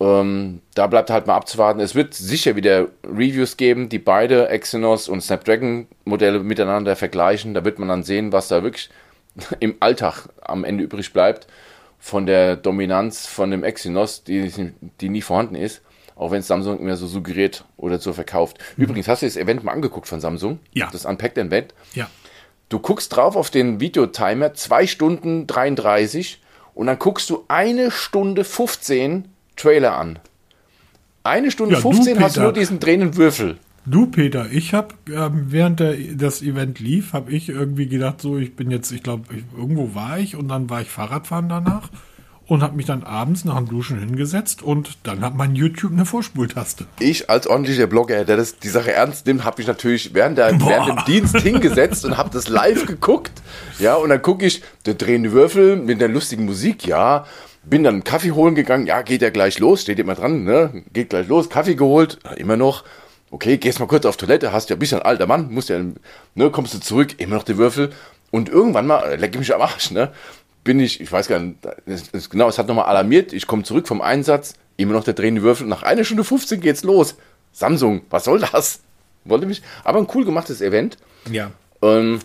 Ähm, da bleibt halt mal abzuwarten. Es wird sicher wieder Reviews geben, die beide Exynos und Snapdragon Modelle miteinander vergleichen. Da wird man dann sehen, was da wirklich <laughs> im Alltag am Ende übrig bleibt von der Dominanz von dem Exynos, die, die nie vorhanden ist. Auch wenn es Samsung immer so suggeriert oder so verkauft. Mhm. Übrigens, hast du das Event mal angeguckt von Samsung? Ja. Das Unpacked Event? Ja. Du guckst drauf auf den Videotimer, 2 Stunden 33 und dann guckst du eine Stunde 15 Trailer an. Eine Stunde ja, 15 du, hast du nur diesen drehenden Würfel. Du, Peter, ich habe ähm, während der, das Event lief, habe ich irgendwie gedacht, so, ich bin jetzt, ich glaube, irgendwo war ich und dann war ich Fahrradfahren danach und habe mich dann abends nach dem Duschen hingesetzt und dann hat mein YouTube eine Vorspultaste. Ich als ordentlicher Blogger, der das, die Sache ernst nimmt, habe mich natürlich während, der, während dem Dienst hingesetzt und habe das live geguckt. Ja, und dann gucke ich, der drehende Würfel mit der lustigen Musik, ja. Bin dann Kaffee holen gegangen, ja, geht ja gleich los, steht immer dran, ne? Geht gleich los, Kaffee geholt, immer noch. Okay, gehst mal kurz auf Toilette, hast ja ein bisschen alter Mann, musst ja, ne, kommst du zurück, immer noch die Würfel. Und irgendwann mal, leck mich am Arsch, ne? bin ich, ich weiß gar nicht, genau, es hat nochmal alarmiert, ich komme zurück vom Einsatz, immer noch der drehende Würfel, nach einer Stunde 15 geht's los. Samsung, was soll das? Wollte mich, aber ein cool gemachtes Event. Ja. Ähm,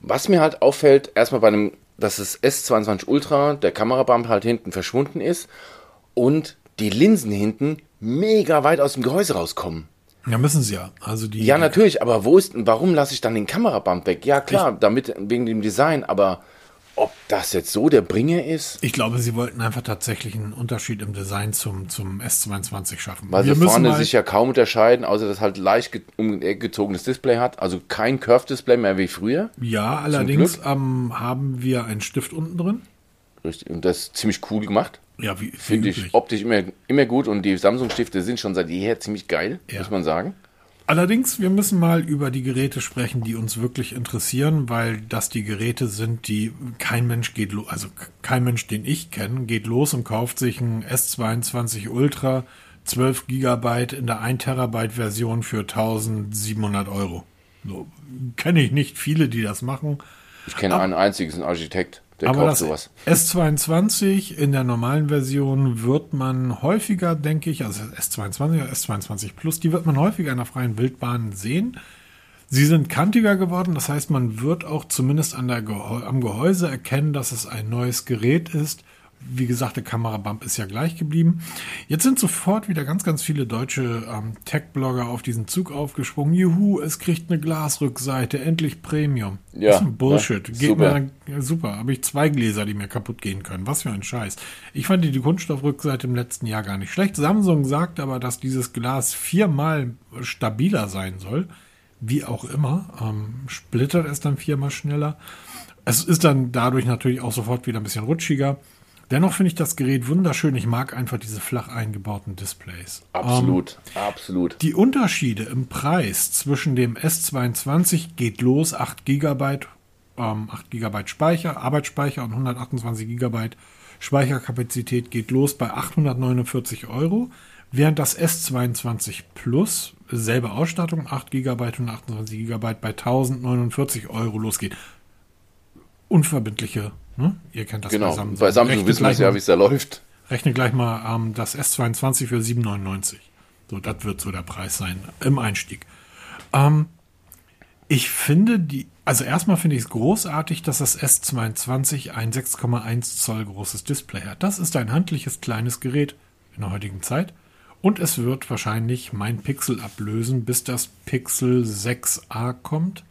was mir halt auffällt, erstmal bei einem, dass das S22 Ultra, der Kamerabump halt hinten verschwunden ist und die Linsen hinten mega weit aus dem Gehäuse rauskommen. Ja, müssen sie ja. Also die, ja, natürlich, aber wo ist, warum lasse ich dann den Kamerabump weg? Ja, klar, damit, wegen dem Design, aber ob das jetzt so der Bringer ist? Ich glaube, sie wollten einfach tatsächlich einen Unterschied im Design zum, zum S22 schaffen. Weil Wir sie vorne sich ja kaum unterscheiden, außer dass halt leicht umgezogenes Display hat. Also kein Curve-Display mehr wie früher. Ja, allerdings ähm, haben wir einen Stift unten drin. Richtig, und das ist ziemlich cool gemacht. Ja, wie Finde ich optisch immer, immer gut und die Samsung-Stifte sind schon seit jeher ziemlich geil, ja. muss man sagen. Allerdings, wir müssen mal über die Geräte sprechen, die uns wirklich interessieren, weil das die Geräte sind, die kein Mensch geht los, also kein Mensch, den ich kenne, geht los und kauft sich ein S22 Ultra 12 Gigabyte in der 1 Terabyte Version für 1700 Euro. So, kenne ich nicht viele, die das machen. Ich kenne einen einzigen Architekt. Der Aber das sowas. S22 in der normalen Version wird man häufiger, denke ich, also S22 oder S22 Plus, die wird man häufiger in der freien Wildbahn sehen. Sie sind kantiger geworden, das heißt, man wird auch zumindest an der Gehäu am Gehäuse erkennen, dass es ein neues Gerät ist wie gesagt, der Kamerabump ist ja gleich geblieben. Jetzt sind sofort wieder ganz, ganz viele deutsche ähm, Tech-Blogger auf diesen Zug aufgesprungen. Juhu, es kriegt eine Glasrückseite, endlich Premium. Ja, das ist ein Bullshit. Ja, Geht super. Mir dann, ja, super, habe ich zwei Gläser, die mir kaputt gehen können. Was für ein Scheiß. Ich fand die, die Kunststoffrückseite im letzten Jahr gar nicht schlecht. Samsung sagt aber, dass dieses Glas viermal stabiler sein soll. Wie auch immer. Ähm, splittert es dann viermal schneller. Es ist dann dadurch natürlich auch sofort wieder ein bisschen rutschiger. Dennoch finde ich das Gerät wunderschön. Ich mag einfach diese flach eingebauten Displays. Absolut, ähm, absolut. Die Unterschiede im Preis zwischen dem S22 geht los, 8 GB, ähm, 8 GB Speicher, Arbeitsspeicher und 128 GB Speicherkapazität geht los bei 849 Euro, während das S22 Plus, selbe Ausstattung, 8 GB und 28 GB bei 1049 Euro losgeht. Unverbindliche hm? Ihr kennt das genau. bei Samsung. Bei Samsung wissen wir ja, wie es da läuft. Rechne gleich mal ähm, das S22 für 7,99. So, das wird so der Preis sein im Einstieg. Ähm, ich finde die, also erstmal finde ich es großartig, dass das S22 ein 6,1 Zoll großes Display hat. Das ist ein handliches kleines Gerät in der heutigen Zeit. Und es wird wahrscheinlich mein Pixel ablösen, bis das Pixel 6a kommt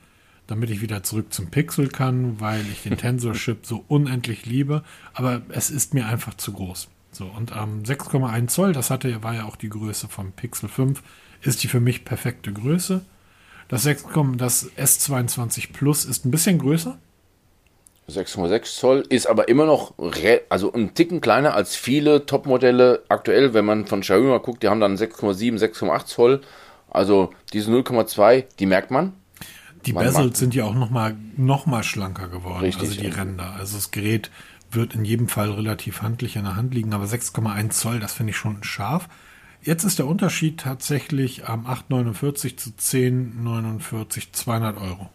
damit ich wieder zurück zum Pixel kann, weil ich den <laughs> Tensor-Chip so unendlich liebe. Aber es ist mir einfach zu groß. So, und ähm, 6,1 Zoll, das hatte, war ja auch die Größe vom Pixel 5, ist die für mich perfekte Größe. Das, 6, das S22 Plus ist ein bisschen größer. 6,6 Zoll ist aber immer noch also ein Ticken kleiner als viele Topmodelle aktuell, wenn man von Xiaomi mal guckt, die haben dann 6,7, 6,8 Zoll. Also diese 0,2, die merkt man. Die Bezels sind ja auch noch mal, noch mal schlanker geworden, Richtig, also die ja. Ränder. Also das Gerät wird in jedem Fall relativ handlich in der Hand liegen, aber 6,1 Zoll, das finde ich schon scharf. Jetzt ist der Unterschied tatsächlich am 8,49 zu 10,49 200 Euro.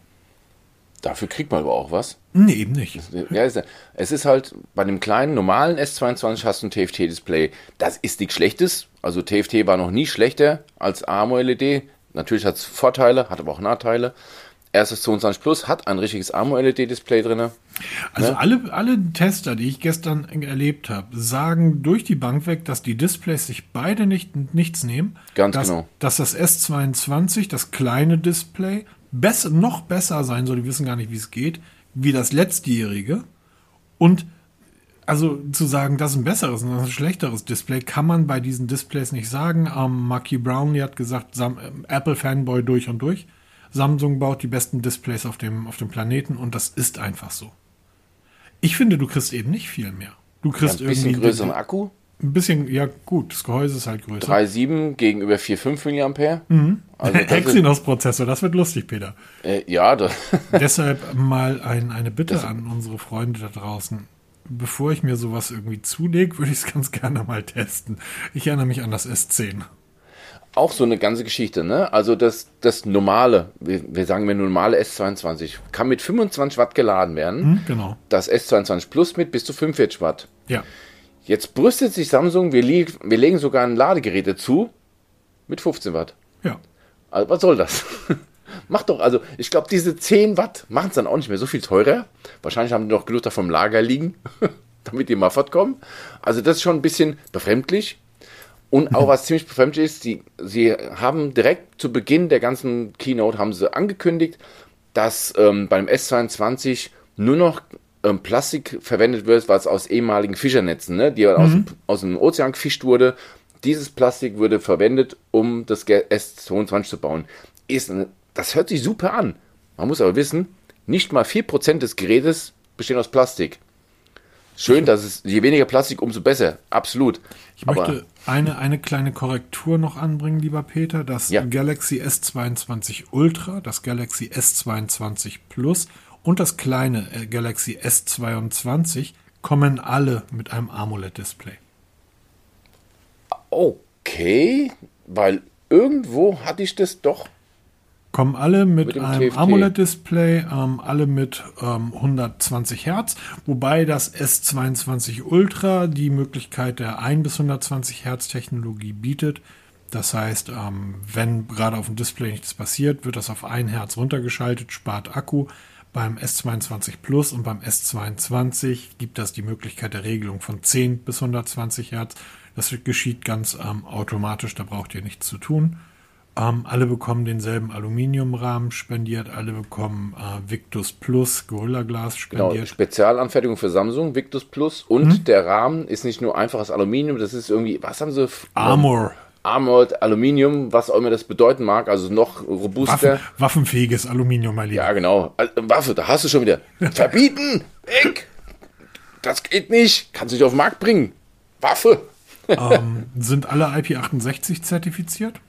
Dafür kriegt man aber auch was. Nee, eben nicht. Ja, es- es ist halt, bei dem kleinen, normalen S22 hast du ein TFT-Display. Das ist nichts Schlechtes. Also TFT war noch nie schlechter als AMOLED. Natürlich hat es Vorteile, hat aber auch Nachteile. Erstes 22 Plus hat ein richtiges AMOLED-Display drin. Also alle, alle Tester, die ich gestern erlebt habe, sagen durch die Bank weg, dass die Displays sich beide nicht, nichts nehmen. Ganz dass, genau. Dass das S22, das kleine Display, besser, noch besser sein soll, die wissen gar nicht, wie es geht, wie das letztjährige. Und also zu sagen, das ist ein besseres und das ist ein schlechteres Display, kann man bei diesen Displays nicht sagen. Ähm, Marky Brownlee hat gesagt, ähm, Apple-Fanboy durch und durch. Samsung baut die besten Displays auf dem, auf dem Planeten und das ist einfach so. Ich finde, du kriegst eben nicht viel mehr. Du kriegst Ein bisschen größeren Akku. ein bisschen, ja gut, das Gehäuse ist halt größer. 3,7 gegenüber 4,5 mAh. Mhm. Also das <laughs> Exynos-Prozessor, das wird lustig, Peter. äh, ja, das, <laughs> Deshalb mal ein, eine Bitte an unsere Freunde da draußen. Bevor ich mir sowas irgendwie zulege, <laughs> würde ich es ganz gerne mal testen. Ich erinnere mich an das S10. Auch so eine ganze Geschichte, ne? Also das, das normale, wir, wir sagen mir normale S22, kann mit 25 Watt geladen werden. Hm, genau. Das S22 Plus mit bis zu 45 Watt. Ja. Jetzt brüstet sich Samsung, wir, wir legen sogar ein Ladegerät dazu mit 15 Watt. Ja. Also was soll das? <laughs> Macht doch, also ich glaube, diese 10 Watt machen es dann auch nicht mehr so viel teurer. Wahrscheinlich haben die noch genug davon im Lager liegen, <laughs> damit die mal fortkommen. Also das ist schon ein bisschen befremdlich. Und auch was ziemlich befremdlich ist, sie, sie haben direkt zu Beginn der ganzen Keynote haben sie angekündigt, dass ähm, beim S22 nur noch ähm, Plastik verwendet wird, was aus ehemaligen Fischernetzen, ne, die aus, aus dem Ozean gefischt wurde. Dieses Plastik wurde verwendet, um das Ge- S22 zu bauen. Ist das hört sich super an. Man muss aber wissen, nicht mal 4% des Gerätes bestehen aus Plastik. Schön, dass es je weniger Plastik, umso besser. Absolut. Ich möchte eine, eine kleine Korrektur noch anbringen, lieber Peter. Das Ja. Galaxy S22 Ultra, das Galaxy S22 Plus und das kleine äh, Galaxy S22 kommen alle mit einem AMOLED-Display. Okay, weil irgendwo hatte ich das doch. Kommen alle mit, Mit einem. AMOLED-Display, ähm, alle mit ähm, 120 Hertz, wobei das S22 Ultra die Möglichkeit der 1 bis 120 Hertz Technologie bietet. Das heißt, ähm, wenn gerade auf dem Display nichts passiert, wird das auf 1 Hertz runtergeschaltet, spart Akku. Beim S22 Plus und beim S22 gibt das die Möglichkeit der Regelung von 10 bis 120 Hertz. Das geschieht ganz ähm, automatisch, da braucht ihr nichts zu tun. Ähm, alle bekommen denselben Aluminiumrahmen spendiert, alle bekommen äh, Victus Plus Gorilla Glas Genau, spendiert. Spezialanfertigung für Samsung, Victus Plus. Und der Rahmen ist nicht nur einfaches Aluminium, das ist irgendwie, was haben sie? Armor, Armored Aluminium, was auch immer das bedeuten mag, also noch robuster. Waffen, waffenfähiges Aluminium, mein Lieber. Ja, genau. Also, Waffe, da hast du schon wieder. <laughs> Verbieten! Weg! Das geht nicht. Kannst du nicht auf den Markt bringen. Waffe! ähm, sind alle IP68 zertifiziert.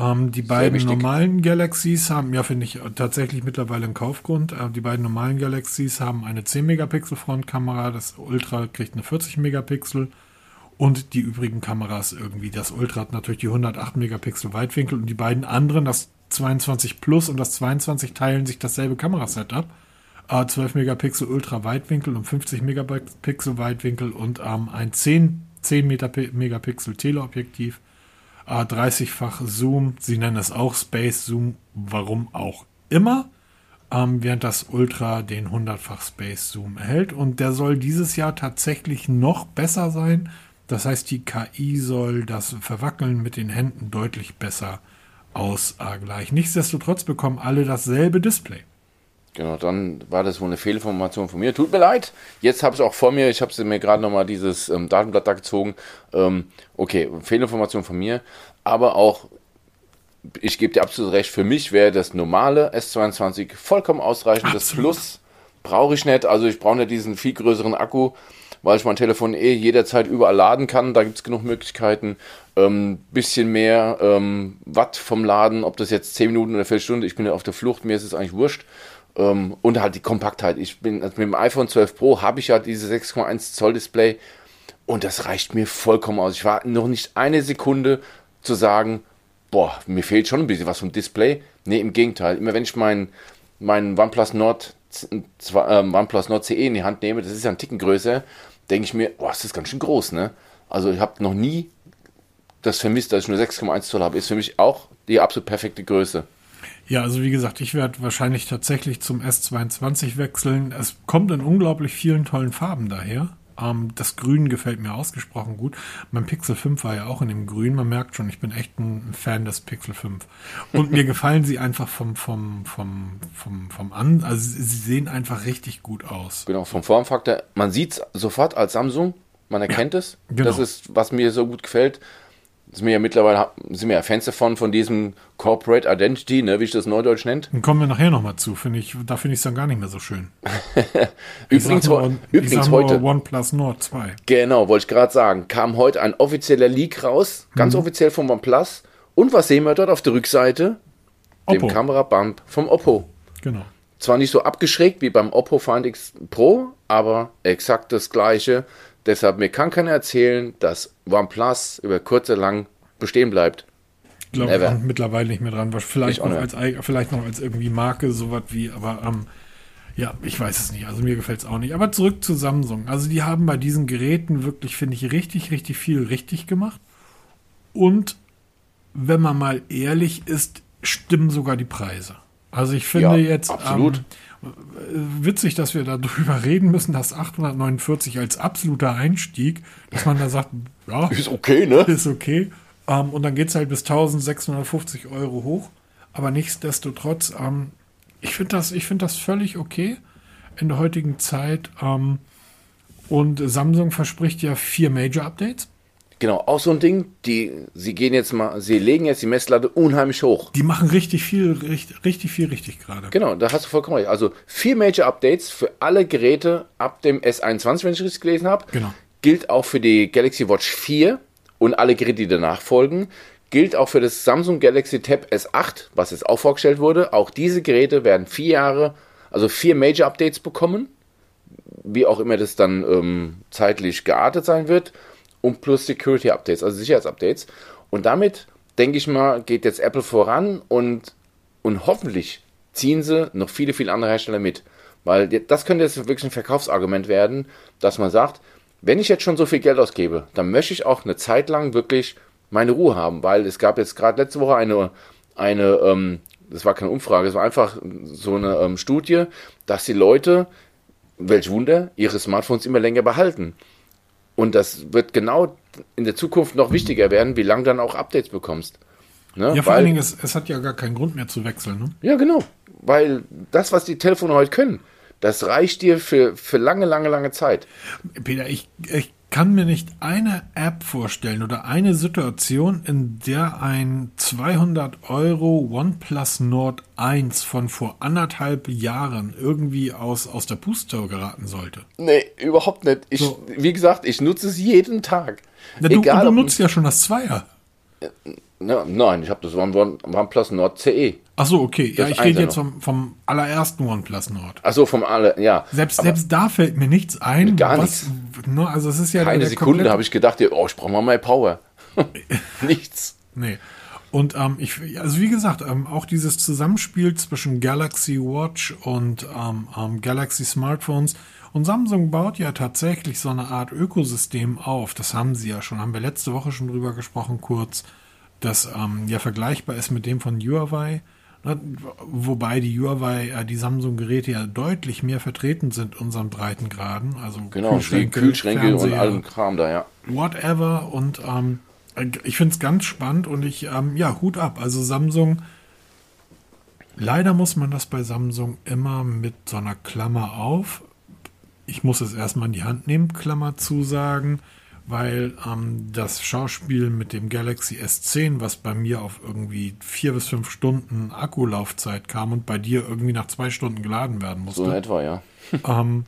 Ähm, die beiden normalen Galaxies haben, ja, finde ich äh, tatsächlich mittlerweile einen Kaufgrund. Äh, die beiden normalen Galaxies haben eine 10 Megapixel Frontkamera, das Ultra kriegt eine 40 Megapixel und die übrigen Kameras irgendwie. Das Ultra hat natürlich die 108 Megapixel Weitwinkel und die beiden anderen, das 22 Plus und das 22 teilen sich dasselbe Kamerasetup. Äh, 12 Megapixel Ultra Weitwinkel und 50 Megapixel Weitwinkel und ähm, ein 10, 10 Metapi- Megapixel Teleobjektiv. Äh, 30-fach Zoom, sie nennen es auch Space Zoom, warum auch immer. Ähm, während das Ultra den 100-fach Space Zoom erhält. Und der soll dieses Jahr tatsächlich noch besser sein. Das heißt, die KI soll das Verwackeln mit den Händen deutlich besser ausgleichen. Nichtsdestotrotz bekommen alle dasselbe Display. Genau, dann war das wohl eine Fehlinformation von mir. Tut mir leid. Jetzt habe ich auch vor mir, ich habe mir gerade nochmal dieses ähm, Datenblatt da gezogen. Ähm, okay, Fehlinformation von mir. Aber auch, ich gebe dir absolut recht, für mich wäre das normale S22 vollkommen ausreichend. Das Absolut. Plus brauche ich nicht. Also ich brauche nicht diesen viel größeren Akku, weil ich mein Telefon eh jederzeit überall laden kann. Da gibt es genug Möglichkeiten. Ähm, bisschen mehr ähm, Watt vom Laden, ob das jetzt 10 Minuten oder 4 Stunden, ich bin ja auf der Flucht, mir ist es eigentlich wurscht. Ähm, und halt die Kompaktheit. Ich bin also mit dem iPhone 12 Pro habe ich ja diese 6,1 Zoll Display und das reicht mir vollkommen aus. Ich war noch nicht eine Sekunde zu sagen, boah, mir fehlt schon ein bisschen was vom Display. Nee, im Gegenteil. Immer wenn ich mein meinen OnePlus Nord, äh, OnePlus Nord CE in die Hand nehme, das ist ja ein Ticken größer, denke ich mir, boah, das ist ganz schön groß, ne? Also ich habe noch nie das vermisst, dass ich nur 6,1 Zoll habe. Ist für mich auch die absolut perfekte Größe. Ja, also wie gesagt, ich werde wahrscheinlich tatsächlich zum S22 wechseln. Es kommt in unglaublich vielen tollen Farben daher. Ähm, das Grün gefällt mir ausgesprochen gut. Mein Pixel 5 war ja auch in dem Grün. Man merkt schon, ich bin echt ein Fan des Pixel 5. Und mir <laughs> gefallen sie einfach vom, vom, vom, vom, vom An. Also sie sehen einfach richtig gut aus. Genau, vom Formfaktor. Man sieht es sofort als Samsung. Man erkennt ja, es. Genau. Das ist, was mir so gut gefällt sind wir ja mittlerweile sind wir ja Fans davon, von diesem Corporate Identity, ne, wie ich das neudeutsch nennt. Dann kommen wir nachher nochmal zu, finde ich, da finde ich es dann gar nicht mehr so schön. <laughs> übrigens, nur, übrigens heute. OnePlus Nord 2. Genau, wollte ich gerade sagen, kam heute ein offizieller Leak raus, ganz mhm. offiziell vom OnePlus. Und was sehen wir dort auf der Rückseite? Oppo. Dem Kamerabump vom Oppo. Genau. Zwar nicht so abgeschrägt wie beim Oppo Find X Pro, aber exakt das gleiche. Deshalb mir kann keiner erzählen, dass OnePlus über kurz oder lang bestehen bleibt. Ich glaube mittlerweile nicht mehr dran. Vielleicht noch, als, vielleicht noch als irgendwie Marke, sowas wie, aber ähm, ja, ich weiß es nicht. Also mir gefällt es auch nicht. Aber zurück zu Samsung. Also die haben bei diesen Geräten wirklich, finde ich, richtig, richtig viel richtig gemacht. Und wenn man mal ehrlich ist, stimmen sogar die Preise. Also ich finde ja, jetzt, absolut. Ähm, witzig, dass wir darüber <laughs> reden müssen, dass 849 als absoluter Einstieg, dass man da sagt, ja, ist okay, ne? Ist okay. Ähm, und dann geht es halt bis 1650 Euro hoch. Aber nichtsdestotrotz, ähm, ich finde das, find das völlig okay in der heutigen Zeit. Ähm, und Samsung verspricht ja vier Major Updates. Genau, auch so ein Ding, die, sie gehen jetzt mal, sie legen jetzt die Messlatte unheimlich hoch. Die machen richtig viel, richtig, richtig viel richtig gerade. Genau, da hast du vollkommen recht. Also vier Major Updates für alle Geräte ab dem S21, wenn ich richtig gelesen habe. Genau. Gilt auch für die Galaxy Watch 4 und alle Geräte, die danach folgen. Gilt auch für das Samsung Galaxy Tab S8, was jetzt auch vorgestellt wurde. Auch diese Geräte werden vier Jahre, also vier Major Updates bekommen. Wie auch immer das dann ähm, zeitlich geartet sein wird und plus Security Updates, also Sicherheitsupdates. Und damit, denke ich mal, geht jetzt Apple voran und, und hoffentlich ziehen sie noch viele, viele andere Hersteller mit. Weil das könnte jetzt wirklich ein Verkaufsargument werden, dass man sagt, wenn ich jetzt schon so viel Geld ausgebe, dann möchte ich auch eine Zeit lang wirklich meine Ruhe haben, weil es gab jetzt gerade letzte Woche eine, eine ähm, das war keine Umfrage, es war einfach so eine ähm, Studie, dass die Leute, welch Wunder, ihre Smartphones immer länger behalten. Und das wird genau in der Zukunft noch wichtiger werden, wie lange dann auch Updates bekommst. Ne? Ja, vor Weil, allen Dingen, es, es, hat ja gar keinen Grund mehr zu wechseln. Ne? Ja, genau. Weil das, was die Telefone heute können, das reicht dir für, für lange, lange, lange Zeit. Peter, ich, ich kann mir nicht eine App vorstellen oder eine Situation, in der ein 200 Euro OnePlus Nord 1 von vor anderthalb Jahren irgendwie aus, aus der Puste geraten sollte. Nee, überhaupt nicht. Ich, so. Wie gesagt, ich nutze es jeden Tag. Na, du, Egal, du nutzt ja schon das Zweier. Na, nein, ich habe das One, OnePlus Nord CE. Ach so, okay. Ja, ich rede jetzt vom, vom allerersten OnePlus Nord. Ach so, vom aller, ja. Selbst, selbst da fällt mir nichts ein. Gar was, nichts. Ne, also es ist ja Keine Sekunde habe ich gedacht, oh, ich brauche mal mehr Power. <laughs> nichts. Nee. Und ähm, ich, also wie gesagt, ähm, auch dieses Zusammenspiel zwischen Galaxy Watch und ähm, ähm, Galaxy Smartphones und Samsung baut ja tatsächlich so eine Art Ökosystem auf. Das haben sie ja schon, haben wir letzte Woche schon drüber gesprochen, kurz, das ähm, ja vergleichbar ist mit dem von Huawei. Ne, wobei die Huawei, äh, die Samsung-Geräte ja deutlich mehr vertreten sind in unseren Breitengraden. Also genau, Kühlschränke, Kühlschränke und allem Kram da, ja. Whatever. Und ähm, ich finde es ganz spannend und ich, ähm, ja, Hut ab. Also Samsung, leider muss man das bei Samsung immer mit so einer Klammer auf. Ich muss es erstmal in die Hand nehmen, Klammer zu sagen weil ähm, das Schauspiel mit dem Galaxy S10, was bei mir auf irgendwie vier bis fünf Stunden Akkulaufzeit kam und bei dir irgendwie nach zwei Stunden geladen werden musste. So in etwa, ja. <laughs> ähm,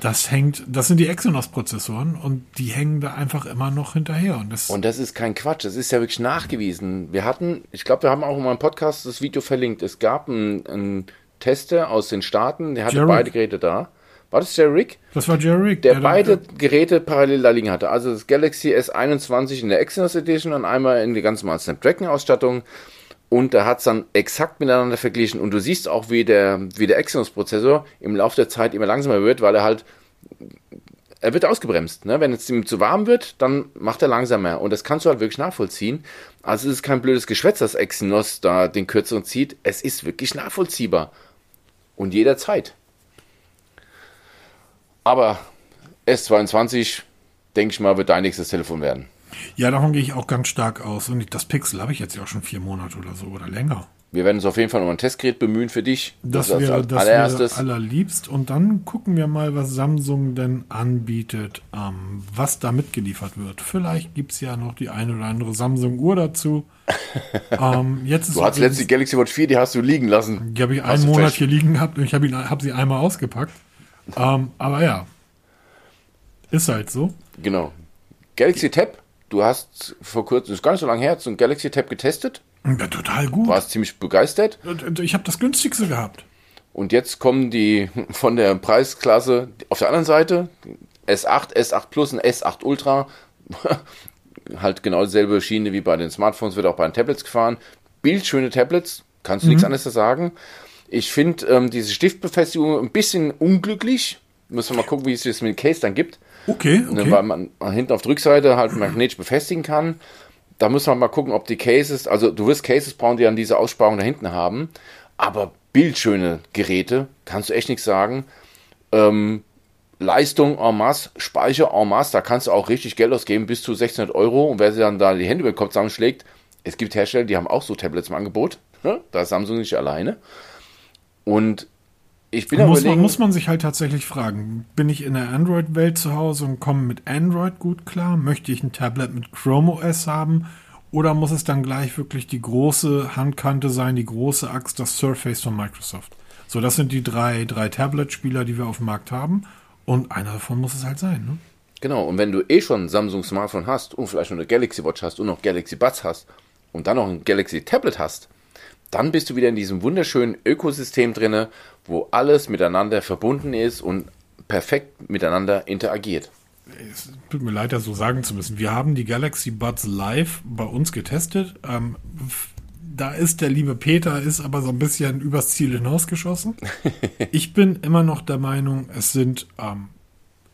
das hängt, das sind die Exynos-Prozessoren und die hängen da einfach immer noch hinterher. Und das, und das ist kein Quatsch, das ist ja wirklich nachgewiesen. Wir hatten, ich glaube, wir haben auch in meinem Podcast das Video verlinkt. Es gab einen, einen Tester aus den Staaten, der hatte Jared. beide Geräte da. War das Jerry Rick? Das war Jerry Rick. Der, der beide der, Geräte parallel da liegen hatte. Also das Galaxy S21 in der Exynos Edition und einmal in die ganz normale Snapdragon-Ausstattung. und da hat es dann exakt miteinander verglichen und du siehst auch, wie der, wie der Exynos-Prozessor im Laufe der Zeit immer langsamer wird, weil er halt, er wird ausgebremst. Ne? Wenn es ihm zu warm wird, dann macht er langsamer und das kannst du halt wirklich nachvollziehen. Also es ist kein blödes Geschwätz, dass Exynos da den kürzeren zieht. Es ist wirklich nachvollziehbar und jederzeit. Aber S22, denke ich mal, wird dein nächstes Telefon werden. Ja, davon gehe ich auch ganz stark aus. Und das Pixel habe ich jetzt ja auch schon vier Monate oder so oder länger. Wir werden uns auf jeden Fall noch ein Testgerät bemühen für dich. Das, das wäre das allererstes. Wäre allerliebst. Und dann gucken wir mal, was Samsung denn anbietet, ähm, was da mitgeliefert wird. Vielleicht gibt es ja noch die eine oder andere Samsung-Uhr dazu. <laughs> ähm, jetzt ist du hast letztlich die Galaxy Watch 4, die hast du liegen lassen. Die habe ich einen Monat hier liegen gehabt und ich habe hab sie einmal ausgepackt. Ähm, aber ja, ist halt so. Genau. Galaxy Tab Du hast vor kurzem, ist gar nicht so lange her, so ein Galaxy Tab getestet. Ja, total gut. Warst ziemlich begeistert. Ich habe das günstigste gehabt. Und jetzt kommen die <laughs> von der Preisklasse auf der anderen Seite, S8, S8 Plus und S8 Ultra. <laughs> halt genau dieselbe Schiene wie bei den Smartphones, wird auch bei den Tablets gefahren. Bildschöne Tablets, kannst du mhm. nichts anderes sagen. Ich finde ähm, diese Stiftbefestigung ein bisschen unglücklich. Müssen wir mal gucken, wie es das mit dem Case dann gibt. Okay, ne, okay. Weil man hinten auf der Rückseite halt magnetisch befestigen kann. Da muss man mal gucken, ob die Cases, also du wirst Cases brauchen, die dann diese Aussparung da hinten haben. Aber bildschöne Geräte, kannst du echt nichts sagen. Ähm, Leistung en masse, Speicher en masse, da kannst du auch richtig Geld ausgeben, bis zu 600 Euro. Und wer sich dann da die Hände über den Kopf zusammenschlägt, es gibt Hersteller, die haben auch so Tablets im Angebot. Ne? Da ist Samsung nicht alleine. Und ich bin muss, man, muss man sich halt tatsächlich fragen, bin ich in der Android-Welt zu Hause und komme mit Android gut klar? Möchte ich ein Tablet mit Chrome OS haben? Oder muss es dann gleich wirklich die große Handkante sein, die große Axt, das Surface von Microsoft? So, das sind die drei, drei Tablet-Spieler, die wir auf dem Markt haben. Und einer davon muss es halt sein, ne? Genau, und wenn du eh schon ein Samsung Smartphone hast und vielleicht noch eine Galaxy Watch hast und noch Galaxy Buds hast und dann noch ein Galaxy Tablet hast, dann bist du wieder in diesem wunderschönen Ökosystem drinne, wo alles miteinander verbunden ist und perfekt miteinander interagiert. Es tut mir leid, das so sagen zu müssen. Wir haben die Galaxy Buds live bei uns getestet. Ähm, da ist der liebe Peter, ist aber so ein bisschen übers Ziel hinausgeschossen. <laughs> ich bin immer noch der Meinung, es sind ähm,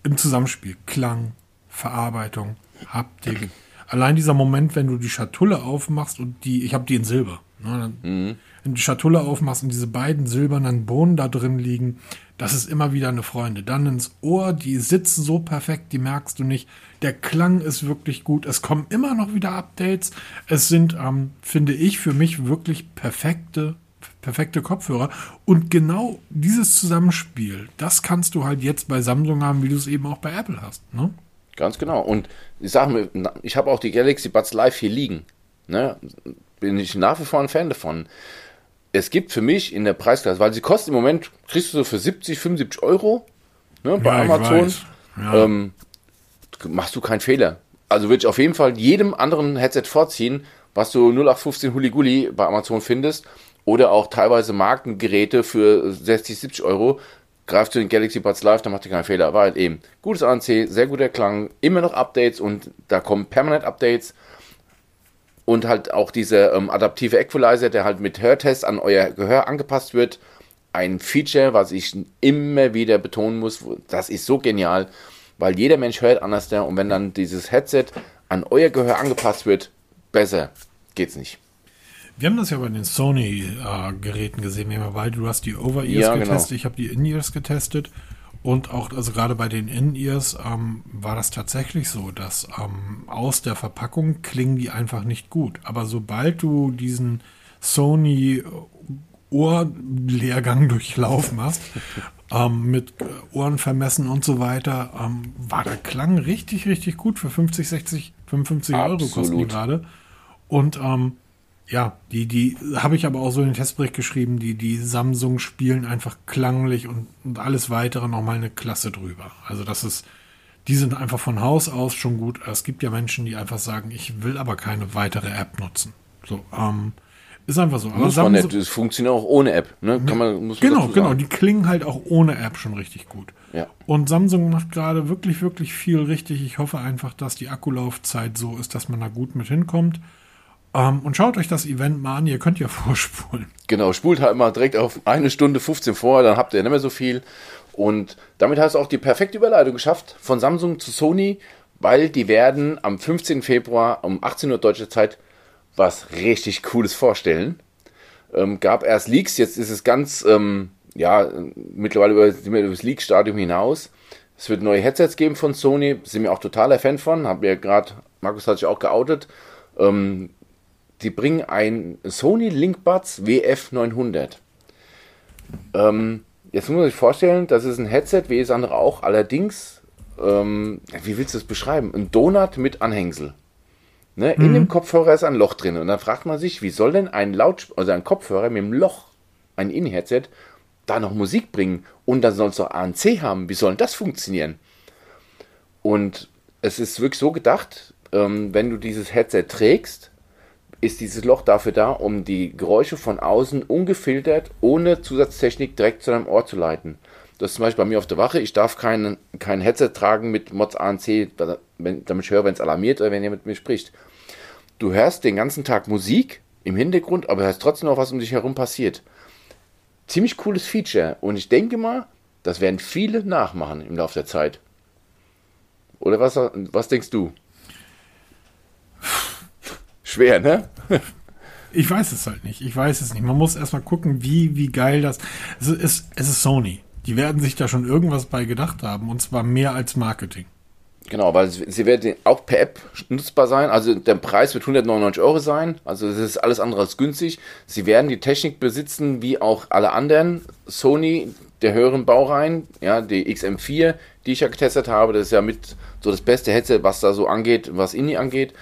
im Zusammenspiel Klang, Verarbeitung, Haptik. <clears throat> Allein dieser Moment, wenn du die Schatulle aufmachst und die, ich habe die in Silber. Ne, mhm. Wenn du die Schatulle aufmachst und diese beiden silbernen Bohnen da drin liegen, das ist immer wieder eine Freunde. Dann ins Ohr, die sitzen so perfekt, die merkst du nicht. Der Klang ist wirklich gut. Es kommen immer noch wieder Updates. Es sind, ähm, finde ich, für mich wirklich perfekte, perfekte Kopfhörer. Und genau dieses Zusammenspiel, das kannst du halt jetzt bei Samsung haben, wie du es eben auch bei Apple hast. Ne? Ganz genau. Und ich sage mir, ich habe auch die Galaxy Buds Live hier liegen. Ne? Bin ich nach wie vor ein Fan davon. Es gibt für mich in der Preisklasse, weil sie kosten im Moment, kriegst du so für 70, 75 Euro ne, bei ja, Amazon. Ja. Ähm, machst du keinen Fehler. Also würde ich auf jeden Fall jedem anderen Headset vorziehen, was du 0815 Huliguli bei Amazon findest oder auch teilweise Markengeräte für 60, 70 Euro. Greifst du den Galaxy Buds Live, dann macht ihr keinen Fehler. War halt eben gutes ANC, sehr guter Klang, immer noch Updates und da kommen permanent Updates und halt auch dieser ähm, adaptive Equalizer, der halt mit Hörtest an euer Gehör angepasst wird. Ein Feature, was ich immer wieder betonen muss, das ist so genial, weil jeder Mensch hört anders da und wenn dann dieses Headset an euer Gehör angepasst wird, besser geht's nicht. Wir haben das ja bei den Sony-Geräten äh, gesehen. Wir haben beide, du hast die Over-Ears ja, genau. getestet, genau. ich habe die In-Ears getestet. Und auch, also gerade bei den In-Ears ähm, war das tatsächlich so, dass ähm, aus der Verpackung klingen die einfach nicht gut. Aber sobald du diesen Sony Ohrlehrgang <laughs> durchlaufen hast, ähm, mit Ohren vermessen und so weiter, ähm, war der Klang richtig, richtig gut für 50, 60, 55 Absolut. Euro kosten die gerade. Und ähm, ja, die, die habe ich aber auch so in den Testbericht geschrieben, die, die Samsung spielen einfach klanglich und, und alles weitere nochmal eine Klasse drüber. Also das ist, die sind einfach von Haus aus schon gut. Es gibt ja Menschen, die einfach sagen, ich will aber keine weitere App nutzen. So, ähm, ist einfach so. Aber muss man nicht, das funktioniert auch ohne App, ne? Kann man, muss man genau, genau. Die klingen halt auch ohne App schon richtig gut. Ja. Und Samsung macht gerade wirklich, wirklich viel richtig. Ich hoffe einfach, dass die Akkulaufzeit so ist, dass man da gut mit hinkommt. Ähm, und schaut euch das Event mal an, ihr könnt ja <laughs> vorspulen. Genau, spult halt mal direkt auf eine Stunde 15 vor, dann habt ihr nicht mehr so viel. Und damit hast du auch die perfekte Überleitung geschafft von Samsung zu Sony, weil die werden am 15. Februar um 18 Uhr deutsche Zeit was richtig Cooles vorstellen. Ähm, gab erst Leaks, jetzt ist es ganz, ähm, ja, mittlerweile über, über das Leak-Stadium hinaus. Es wird neue Headsets geben von Sony, sind wir auch totaler Fan von, haben wir gerade, Markus hat sich auch geoutet. Ähm, die bringen ein Sony LinkBuds WF900. Ähm, jetzt muss man sich vorstellen, das ist ein Headset, wie das andere auch, allerdings, ähm, wie willst du das beschreiben? Ein Donut mit Anhängsel. Ne? In mhm. dem Kopfhörer ist ein Loch drin. Und dann fragt man sich, wie soll denn ein Laut also ein Kopfhörer mit einem Loch, ein In-Headset, da noch Musik bringen? Und dann soll es noch ANC haben. Wie soll denn das funktionieren? Und es ist wirklich so gedacht, ähm, wenn du dieses Headset trägst, ist dieses Loch dafür da, um die Geräusche von außen ungefiltert, ohne Zusatztechnik direkt zu deinem Ohr zu leiten. Das ist zum Beispiel bei mir auf der Wache. Ich darf kein, kein Headset tragen mit Mods ANC, damit ich höre, wenn es alarmiert oder wenn jemand mit mir spricht. Du hörst den ganzen Tag Musik im Hintergrund, aber hörst trotzdem noch, was um dich herum passiert. Ziemlich cooles Feature. Und ich denke mal, das werden viele nachmachen im Laufe der Zeit. Oder was, was denkst du? Schwer, ne? Ich weiß es halt nicht. Ich weiß es nicht. Man muss erstmal gucken, wie, wie geil das. Es ist, es ist Sony. Die werden sich da schon irgendwas bei gedacht haben. Und zwar mehr als Marketing. Genau, weil sie werden auch per App nutzbar sein. Also der Preis wird 199 Euro sein. Also das ist alles andere als günstig. Sie werden die Technik besitzen, wie auch alle anderen. Sony, der höheren Baureihen, ja, die XM4, die ich ja getestet habe, das ist ja mit so das beste Headset, was da so angeht, was INI angeht.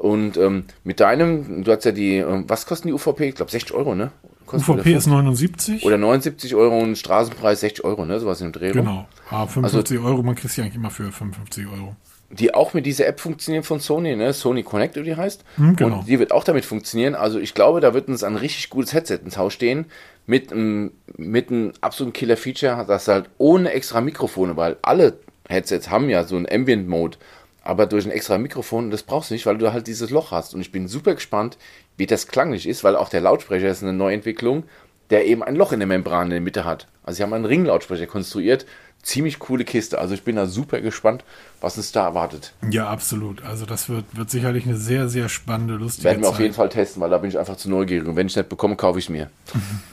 Und ähm, mit deinem, du hast ja die, ähm, was kosten die UVP? Ich glaube 60 Euro, ne? UVP ist 79. Oder 79 Euro und Straßenpreis 60 Euro, ne? Sowas im Dreh. Genau. Ah, 55 also, Euro, man kriegt sie eigentlich immer für 55 Euro. Die auch mit dieser App funktionieren von Sony, ne? Sony Connect, wie die heißt. Hm, genau. Und die wird auch damit funktionieren. Also ich glaube, da wird uns ein richtig gutes Headset ins Haus stehen. Mit einem, mit einem absoluten Killer-Feature, das halt ohne extra Mikrofone, weil alle Headsets haben ja so einen Ambient-Mode aber durch ein extra Mikrofon, das brauchst du nicht, weil du halt dieses Loch hast. Und ich bin super gespannt, wie das klanglich ist, weil auch der Lautsprecher ist eine Neuentwicklung, der eben ein Loch in der Membran in der Mitte hat. Also sie haben einen Ringlautsprecher konstruiert. Ziemlich coole Kiste. Also ich bin da super gespannt, was uns da erwartet. Ja, absolut. Also das wird, wird sicherlich eine sehr, sehr spannende, lustige Werden wir Zeit. auf jeden Fall testen, weil da bin ich einfach zu neugierig. Und wenn ich es nicht bekomme, kaufe ich es mir.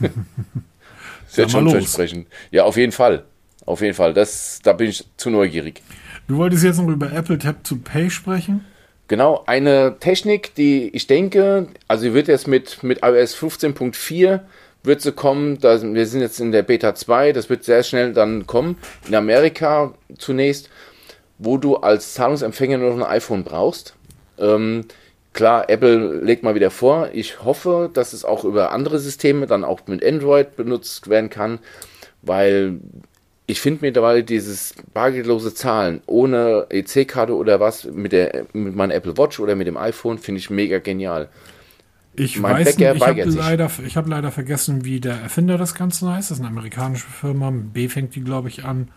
<laughs> das wird schon versprechen. Ja, auf jeden Fall. Auf jeden Fall. Das, da bin ich zu neugierig. Du wolltest jetzt noch über Apple Tap to Pay sprechen? Genau, eine Technik, die ich denke, also sie wird jetzt mit, mit iOS 15.4 wird sie kommen, da, wir sind jetzt in der Beta 2, das wird sehr schnell dann kommen, in Amerika zunächst, wo du als Zahlungsempfänger nur noch ein iPhone brauchst. Ähm, klar, Apple legt mal wieder vor, ich hoffe, dass es auch über andere Systeme dann auch mit Android benutzt werden kann, weil ich finde mittlerweile dieses bargeldlose Zahlen ohne EC-Karte oder was mit der mit meinem Apple Watch oder mit dem iPhone finde ich mega genial. Ich mein weiß Bäcker nicht, ich habe leider, hab leider vergessen, wie der Erfinder des Ganzen heißt. Das ist eine amerikanische Firma. B fängt die, glaube ich, an.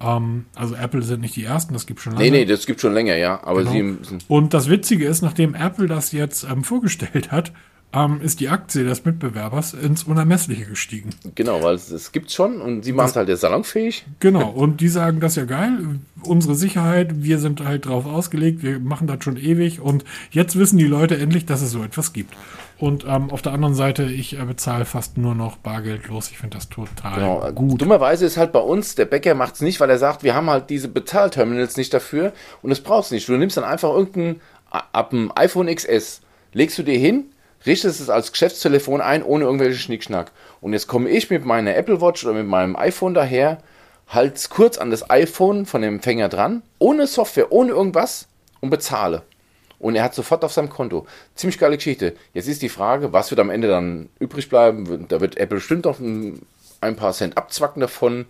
Ähm, also Apple sind nicht die ersten, das gibt schon länger. Nee, nee, das gibt schon länger, ja. Aber genau. sie Und das Witzige ist, nachdem Apple das jetzt ähm, vorgestellt hat, ähm, ist die Aktie des Mitbewerbers ins Unermessliche gestiegen. Genau, weil es, es gibt schon und sie machen es halt jetzt salonfähig. Genau, und die sagen, das ist ja geil, unsere Sicherheit, wir sind halt drauf ausgelegt, wir machen das schon ewig und jetzt wissen die Leute endlich, dass es so etwas gibt. Und ähm, auf der anderen Seite, ich äh, bezahle fast nur noch bargeldlos. Ich finde das total genau. gut. Dummerweise ist halt bei uns, der Bäcker macht es nicht, weil er sagt, wir haben halt diese Bezahlterminals nicht dafür und das brauchst du nicht. Du nimmst dann einfach irgendein, ab dem iPhone XS, legst du dir hin, richtest es als Geschäftstelefon ein, ohne irgendwelche Schnickschnack. Und jetzt komme ich mit meiner Apple Watch oder mit meinem iPhone daher, halte kurz an das iPhone von dem Empfänger dran, ohne Software, ohne irgendwas und bezahle. Und er hat sofort auf seinem Konto. Ziemlich geile Geschichte. Jetzt ist die Frage, was wird am Ende dann übrig bleiben? Da wird Apple bestimmt noch ein, ein paar Cent abzwacken davon,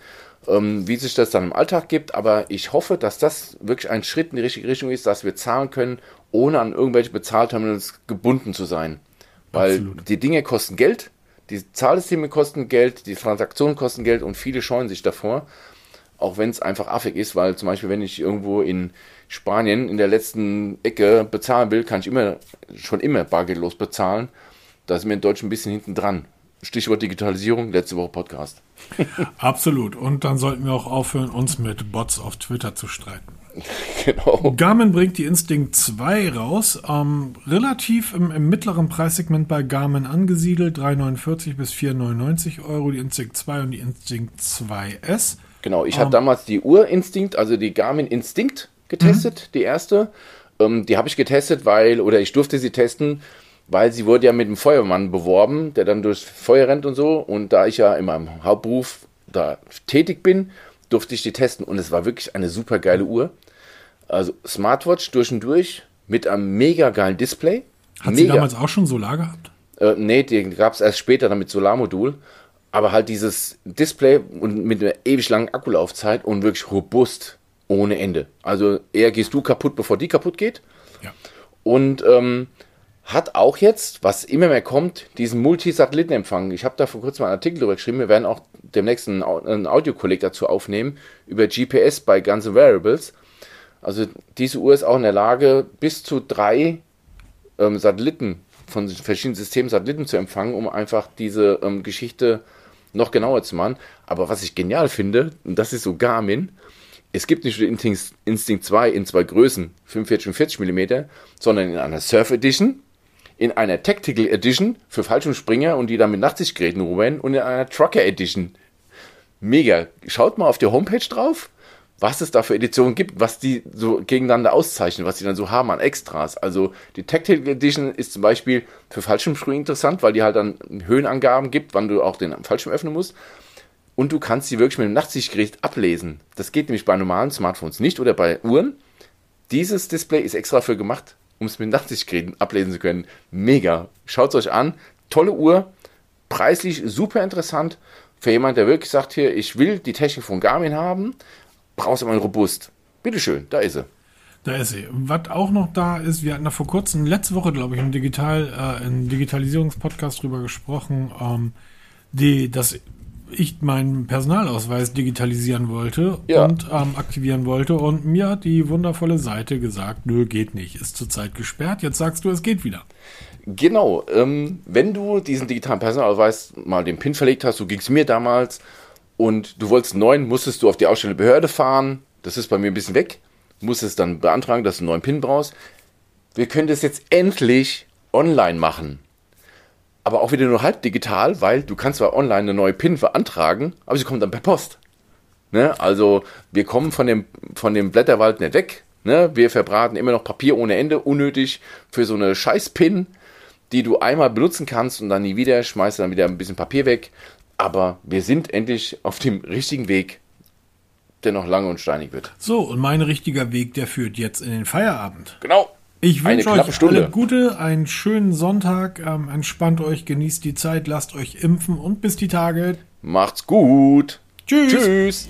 ähm, wie sich das dann im Alltag gibt. Aber ich hoffe, dass das wirklich ein Schritt in die richtige Richtung ist, dass wir zahlen können, ohne an irgendwelche Bezahlterminals gebunden zu sein. Weil Absolut. die Dinge kosten Geld, die Zahlsysteme kosten Geld, die Transaktionen kosten Geld und viele scheuen sich davor. auch wenn es einfach affig ist, weil zum Beispiel, wenn ich irgendwo in Spanien in der letzten Ecke bezahlen will, kann ich immer schon immer bargeldlos bezahlen. Da ist mir in Deutsch ein bisschen hinten dran. Stichwort Digitalisierung, letzte Woche Podcast. <laughs> Absolut. Und dann sollten wir auch aufhören, uns mit Bots auf Twitter zu streiten. <laughs> genau. Garmin bringt die Instinct 2 raus. Ähm, relativ im, im, mittleren Preissegment bei Garmin angesiedelt. 3,49 bis 4,99 Euro die Instinct 2 und die Instinct 2S. Genau, ich um, hatte damals die Uhr Instinct, also die Garmin Instinct getestet, mhm. die erste. Ähm, die habe ich getestet, weil, oder ich durfte sie testen, weil sie wurde ja mit einem Feuerwehrmann beworben, der dann durchs Feuer rennt und so. Und da ich ja in meinem Hauptberuf da tätig bin, durfte ich die testen und es war wirklich eine super geile Uhr. Also Smartwatch durch und durch mit einem mega geilen Display. Hat mega. sie damals auch schon Solar gehabt? Äh, nee, die gab es erst später dann mit Solarmodul. Aber halt dieses Display und mit einer ewig langen Akkulaufzeit und wirklich robust ohne Ende. Also eher gehst du kaputt, bevor die kaputt geht. Ja. Und ähm, hat auch jetzt, was immer mehr kommt, diesen Multisatellitenempfang. Ich habe da vor kurzem einen Artikel darüber geschrieben. Wir werden auch demnächst einen, Audiokolleg dazu aufnehmen über GPS bei ganzen Variables. Also diese Uhr ist auch in der Lage, bis zu drei ähm, Satelliten von verschiedenen Systemen Satelliten zu empfangen, um einfach diese ähm, Geschichte noch genauer zu machen. Aber was ich genial finde, und das ist so Garmin, es gibt nicht nur Instinct 2 in zwei Größen, 45 und 40 mm, sondern in einer Surf Edition, in einer Tactical Edition für Fallschirmspringer und die dann mit Nachtsichtgeräten rumrennen und in einer Trucker Edition. Mega. Schaut mal auf der Homepage drauf, was es da für Editionen gibt, was die so gegeneinander auszeichnen, was die dann so haben an Extras. Also die Tactical Edition ist zum Beispiel für Fallschirmspringer interessant, weil die halt dann Höhenangaben gibt, wann du auch den Fallschirm öffnen musst. Und du kannst sie wirklich mit dem Nachtsichtgerät ablesen. Das geht nämlich bei normalen Smartphones nicht oder bei Uhren. Dieses Display ist extra dafür gemacht, um es mit Nachtsichtgeräten ablesen zu können. Mega. Schaut es euch an. Tolle Uhr. Preislich super interessant. Für jemand, der wirklich sagt hier, ich will die Technik von Garmin haben, brauchst du mal robust. Bitteschön, da ist sie. Da ist sie. Was auch noch da ist, wir hatten da vor kurzem, letzte Woche, glaube ich, im Digital, äh, Digitalisierungspodcast drüber gesprochen, ähm, die, dass ich meinen Personalausweis digitalisieren wollte ja. und ähm, aktivieren wollte. Und mir hat die wundervolle Seite gesagt, nö, geht nicht, ist zurzeit gesperrt. Jetzt sagst du, es geht wieder. Genau, ähm, wenn du diesen digitalen Personalausweis mal den PIN verlegt hast, so ging es mir damals, und du wolltest einen neuen, musstest du auf die ausstellende Behörde fahren. Das ist bei mir ein bisschen weg. Musstest dann beantragen, dass du einen neuen PIN brauchst. Wir können das jetzt endlich online machen aber auch wieder nur halb digital, weil du kannst zwar online eine neue PIN beantragen, aber sie kommt dann per Post. Ne? Also wir kommen von dem, von dem Blätterwald nicht weg. Ne? Wir verbraten immer noch Papier ohne Ende, unnötig für so eine Scheiß-PIN, die du einmal benutzen kannst und dann nie wieder, schmeißt dann wieder ein bisschen Papier weg. Aber wir sind endlich auf dem richtigen Weg, der noch lange und steinig wird. So, und mein richtiger Weg, der führt jetzt in den Feierabend. Genau. Ich wünsche euch Stunde. alle Gute, einen schönen Sonntag, ähm, entspannt euch, genießt die Zeit, lasst euch impfen und bis die Tage. Macht's gut. Tschüss. Tschüss.